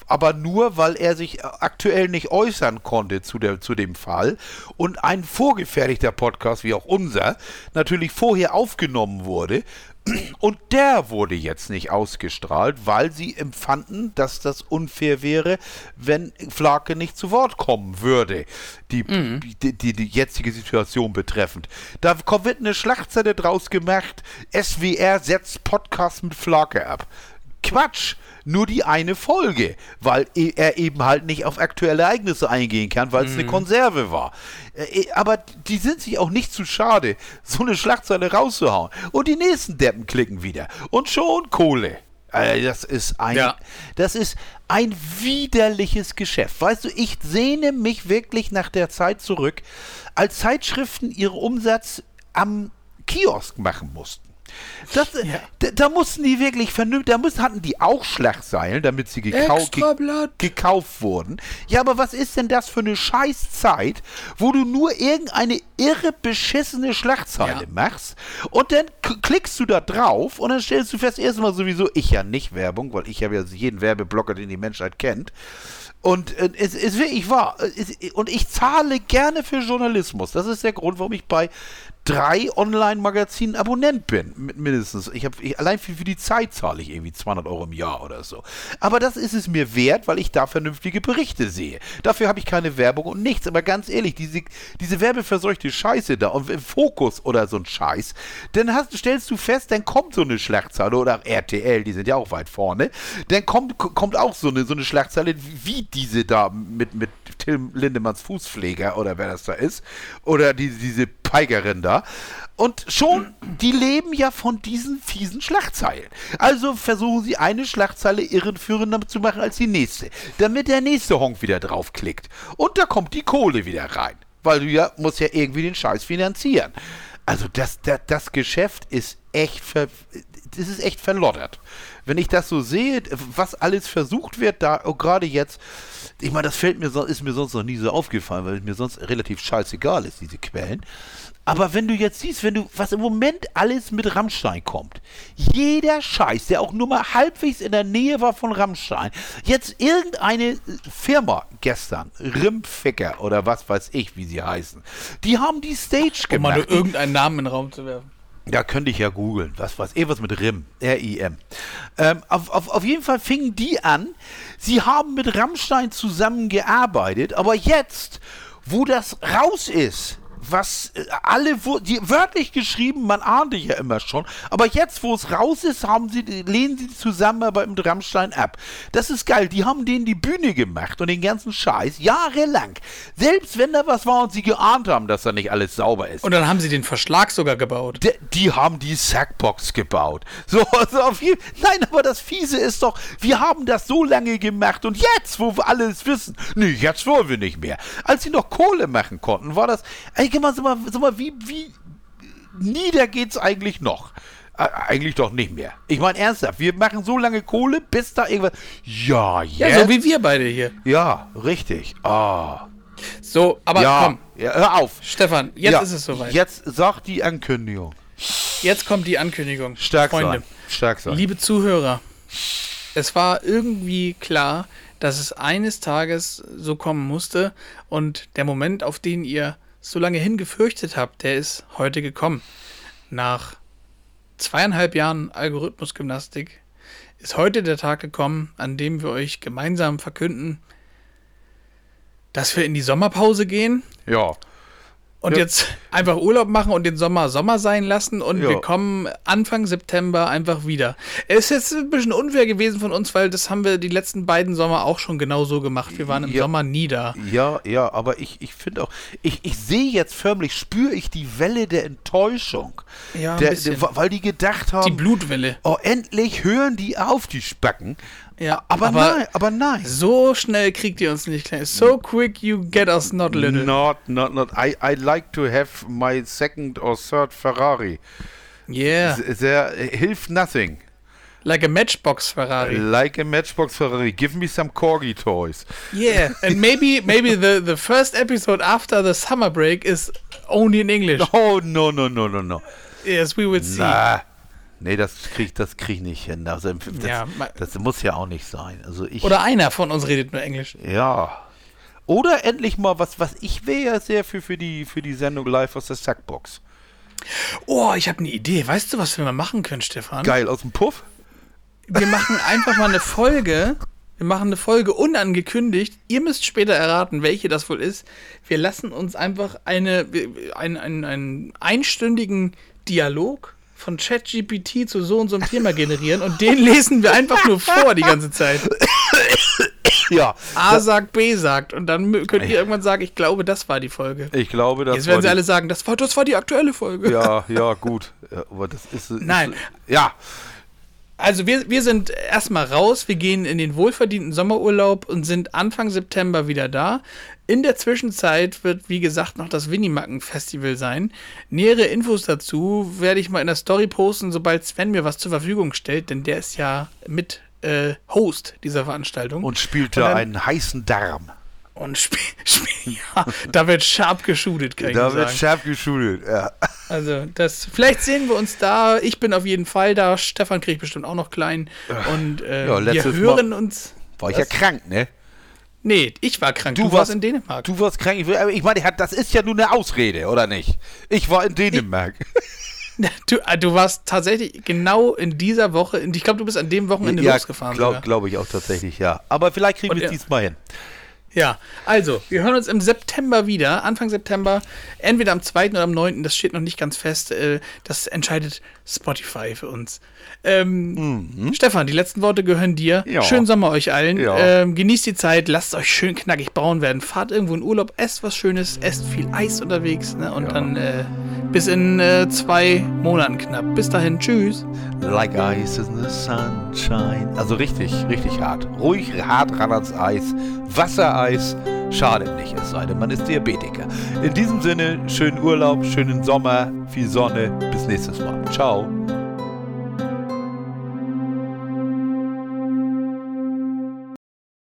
aber nur, weil er sich aktuell nicht äußern konnte zu, der, zu dem Fall. Und ein vorgefertigter Podcast, wie auch unser, natürlich vorher aufgenommen wurde. Und der wurde jetzt nicht ausgestrahlt, weil sie empfanden, dass das unfair wäre, wenn Flake nicht zu Wort kommen würde, die, die, die, die jetzige Situation betreffend. Da kommt- wird eine Schlagzeile draus gemacht, SWR setzt Podcast mit Flake ab. Quatsch, nur die eine Folge, weil e- er eben halt nicht auf aktuelle Ereignisse eingehen kann, weil es eine Konserve war. Äh, Aber die sind sich auch nicht zu schade, so eine Schlagzeile rauszuhauen. Und die nächsten Deppen klicken wieder. Und schon Kohle. Äh, Das ist ein, Ja. das ist ein widerliches Geschäft. Weißt du, ich sehne mich wirklich nach der Zeit zurück, als Zeitschriften ihren Umsatz am Kiosk machen mussten. Das, da, da mussten die wirklich vernünftig, da müssen, hatten die auch Schlagseilen, damit sie gekau ge gekauft wurden. Ja, aber was ist denn das für eine Scheißzeit, wo du nur irgendeine irre beschissene Schlagzeile Ja. machst und dann klickst du da drauf und dann stellst du fest, erstmal sowieso ich ja nicht Werbung, weil ich habe ja jeden Werbeblocker, den die Menschheit kennt. Und äh, es ist wirklich wahr. Es, und ich zahle gerne für Journalismus. Das ist der Grund, warum ich bei drei Online-Magazinen Abonnent bin. mi- Mindestens. Ich habe allein für, für die Zeit zahle ich irgendwie 200 Euro im Jahr oder so. Aber das ist es mir wert, weil ich da vernünftige Berichte sehe. Dafür habe ich keine Werbung und nichts. Aber ganz ehrlich, diese, diese werbeverseuchte Scheiße da und Fokus oder so ein Scheiß, dann hast, stellst du fest, dann kommt so eine Schlagzeile oder RTL, die sind ja auch weit vorne, dann kommt, kommt auch so eine, so eine Schlagzeile wie diese da mit, mit Tim Lindemanns Fußpfleger oder wer das da ist oder die, diese Peigerin. Und schon, die leben ja von diesen fiesen Schlagzeilen. Also versuchen sie eine Schlagzeile irreführender zu machen als die nächste, damit der nächste Honk wieder draufklickt. Und da kommt die Kohle wieder rein. Weil du ja, musst ja irgendwie den Scheiß finanzieren. Also das, das, das Geschäft ist echt ver das ist echt verlottert. Wenn ich das so sehe, was alles versucht wird, da oh, gerade jetzt, ich meine, das fällt mir so, ist mir sonst noch nie so aufgefallen, weil mir sonst relativ scheißegal ist, diese Quellen. Aber wenn du jetzt siehst, wenn du, was im Moment alles mit Rammstein kommt, jeder Scheiß, der auch nur mal halbwegs in der Nähe war von Rammstein, jetzt irgendeine Firma gestern, Rimficker oder was weiß ich, wie sie heißen, die haben die Stage Um mal gemacht. nur irgendeinen Namen in den Raum zu werfen. Ja, könnte ich ja googeln. Was weiß eh was mit RIM. R-I-M. Ähm, auf, auf, auf jeden Fall fingen die an. Sie haben mit Rammstein zusammengearbeitet, aber jetzt, wo das raus ist, was äh, alle, die, wörtlich geschrieben, man ahnte ja immer schon, aber jetzt, wo es raus ist, haben sie, lehnen sie die Zusammenarbeit mit Rammstein ab. Das ist geil, die haben denen die Bühne gemacht und den ganzen Scheiß, jahrelang. Selbst wenn da was war und sie geahnt haben, dass da nicht alles sauber ist. Und dann haben sie den Verschlag sogar gebaut. Die, die haben die Sackbox gebaut. So, also auf jeden Nein, aber das Fiese ist doch, wir haben das so lange gemacht und jetzt, wo wir alles wissen, nee, jetzt wollen wir nicht mehr. Als sie noch Kohle machen konnten, war das, ey, geh mal, sag mal, sag mal wie, wie nieder geht's eigentlich noch? Eigentlich doch nicht mehr. Ich meine ernsthaft, wir machen so lange Kohle, bis da irgendwas. Ja, jetzt. Ja, so wie wir beide hier. ja, richtig. Ah. So, aber ja, komm, ja, hör auf. Stefan, jetzt ja, ist es soweit. Jetzt sag die Ankündigung. Jetzt kommt die Ankündigung. Stark Freunde, sein. Stark sein. liebe Zuhörer, es war irgendwie klar, dass es eines Tages so kommen musste und der Moment, auf den ihr so lange hingefürchtet habt, der ist heute gekommen. Nach zweieinhalb Jahren Algorithmusgymnastik ist heute der Tag gekommen, an dem wir euch gemeinsam verkünden, dass wir in die Sommerpause gehen ja. Und Ja. jetzt einfach Urlaub machen und den Sommer Sommer sein lassen und Ja. wir kommen Anfang September einfach wieder. Es ist jetzt ein bisschen unfair gewesen von uns, weil das haben wir die letzten beiden Sommer auch schon genau so gemacht. Wir waren im Ja. Sommer nie da. Ja, ja, aber ich, ich finde auch, ich, ich sehe jetzt förmlich, spüre ich die Welle der Enttäuschung. Ja, der, der, weil die gedacht Die haben, Blutwelle. oh, endlich hören die auf, die Spacken. Ja, Aber, aber- nein, aber nein. So schnell kriegt ihr uns nicht klein. So quick you get us not little. Not, not, not. I, I like to have my second or third Ferrari. Yeah, There hilft nothing. like a Matchbox Ferrari. Like a Matchbox Ferrari. Give me some Corgi toys. Yeah, and maybe maybe the the first episode after the summer break is only in English. Oh, no, no, no, no, no. Yes, we will see. Na, nee, das krieg, das krieg ich nicht hin. Also, das, Ja, das muss ja auch nicht sein. Also ich, Oder einer von uns redet nur Englisch. ja. Oder endlich mal was, was ich wäre ja sehr für, für, die, für die Sendung live aus der Sackbox. Oh, ich habe eine Idee. Weißt du, was wir mal machen können, Stefan? Geil, aus dem Puff? Wir machen einfach mal eine Folge. Wir machen eine Folge unangekündigt. Ihr müsst später erraten, welche das wohl ist. Wir lassen uns einfach eine, einen, einen, einen einstündigen Dialog von ChatGPT zu so und so einem Thema generieren und den lesen wir einfach nur vor die ganze Zeit. Ja. A sagt, B sagt und dann könnt ihr irgendwann sagen, ich glaube, das war die Folge. Ich glaube, das Jetzt werden war sie alle sagen, das war, das war die aktuelle Folge. Ja, ja, gut. Aber das ist. ist Nein. Ja. Also wir, wir sind erstmal raus, wir gehen in den wohlverdienten Sommerurlaub und sind Anfang September wieder da. In der Zwischenzeit wird, wie gesagt, noch das Winnimacken-Festival sein. Nähere Infos dazu werde ich mal in der Story posten, sobald Sven mir was zur Verfügung stellt, denn der ist ja mit äh, Host dieser Veranstaltung. Und spielt da einen heißen Darm. Und spiel, ja, da wird scharf geshootet, kann ich Da wird scharf geschult. Ja. Also, das, vielleicht sehen wir uns da. Ich bin auf jeden Fall da. Stefan kriegt bestimmt auch noch klein. Und äh, Ja, wir hören uns. War ich ja krank, ne? Nee, ich war krank. Du Du, warst warst- in Dänemark. Du warst krank. Ich, ich meine, das ist ja nur eine Ausrede, oder nicht? Ich war in Dänemark. Du, äh, du warst tatsächlich genau in dieser Woche. Ich glaube, du bist an dem Wochenende losgefahren. glaube glaub ich auch tatsächlich, ja. Aber vielleicht kriegen wir es ja. diesmal hin. Ja, also, wir hören uns im September wieder, Anfang September, entweder am 2. oder am 9., das steht noch nicht ganz fest, äh, das entscheidet Spotify für uns. Ähm, Stefan, die letzten Worte gehören dir. Mhm. Ja. Schönen Sommer euch allen. Ja. Ähm, genießt die Zeit, lasst euch schön knackig braun werden, fahrt irgendwo in Urlaub, esst was Schönes, esst viel Eis unterwegs ne? und dann äh, bis in äh, zwei Monaten knapp. Bis dahin, tschüss. Like ice in the sunshine. Also richtig, richtig hart. Ruhig hart ran ans Eis. Wassereis schadet nicht, es sei denn, man ist Diabetiker. In diesem Sinne, schönen Urlaub, schönen Sommer, viel Sonne. Bis nächstes Mal. Ciao.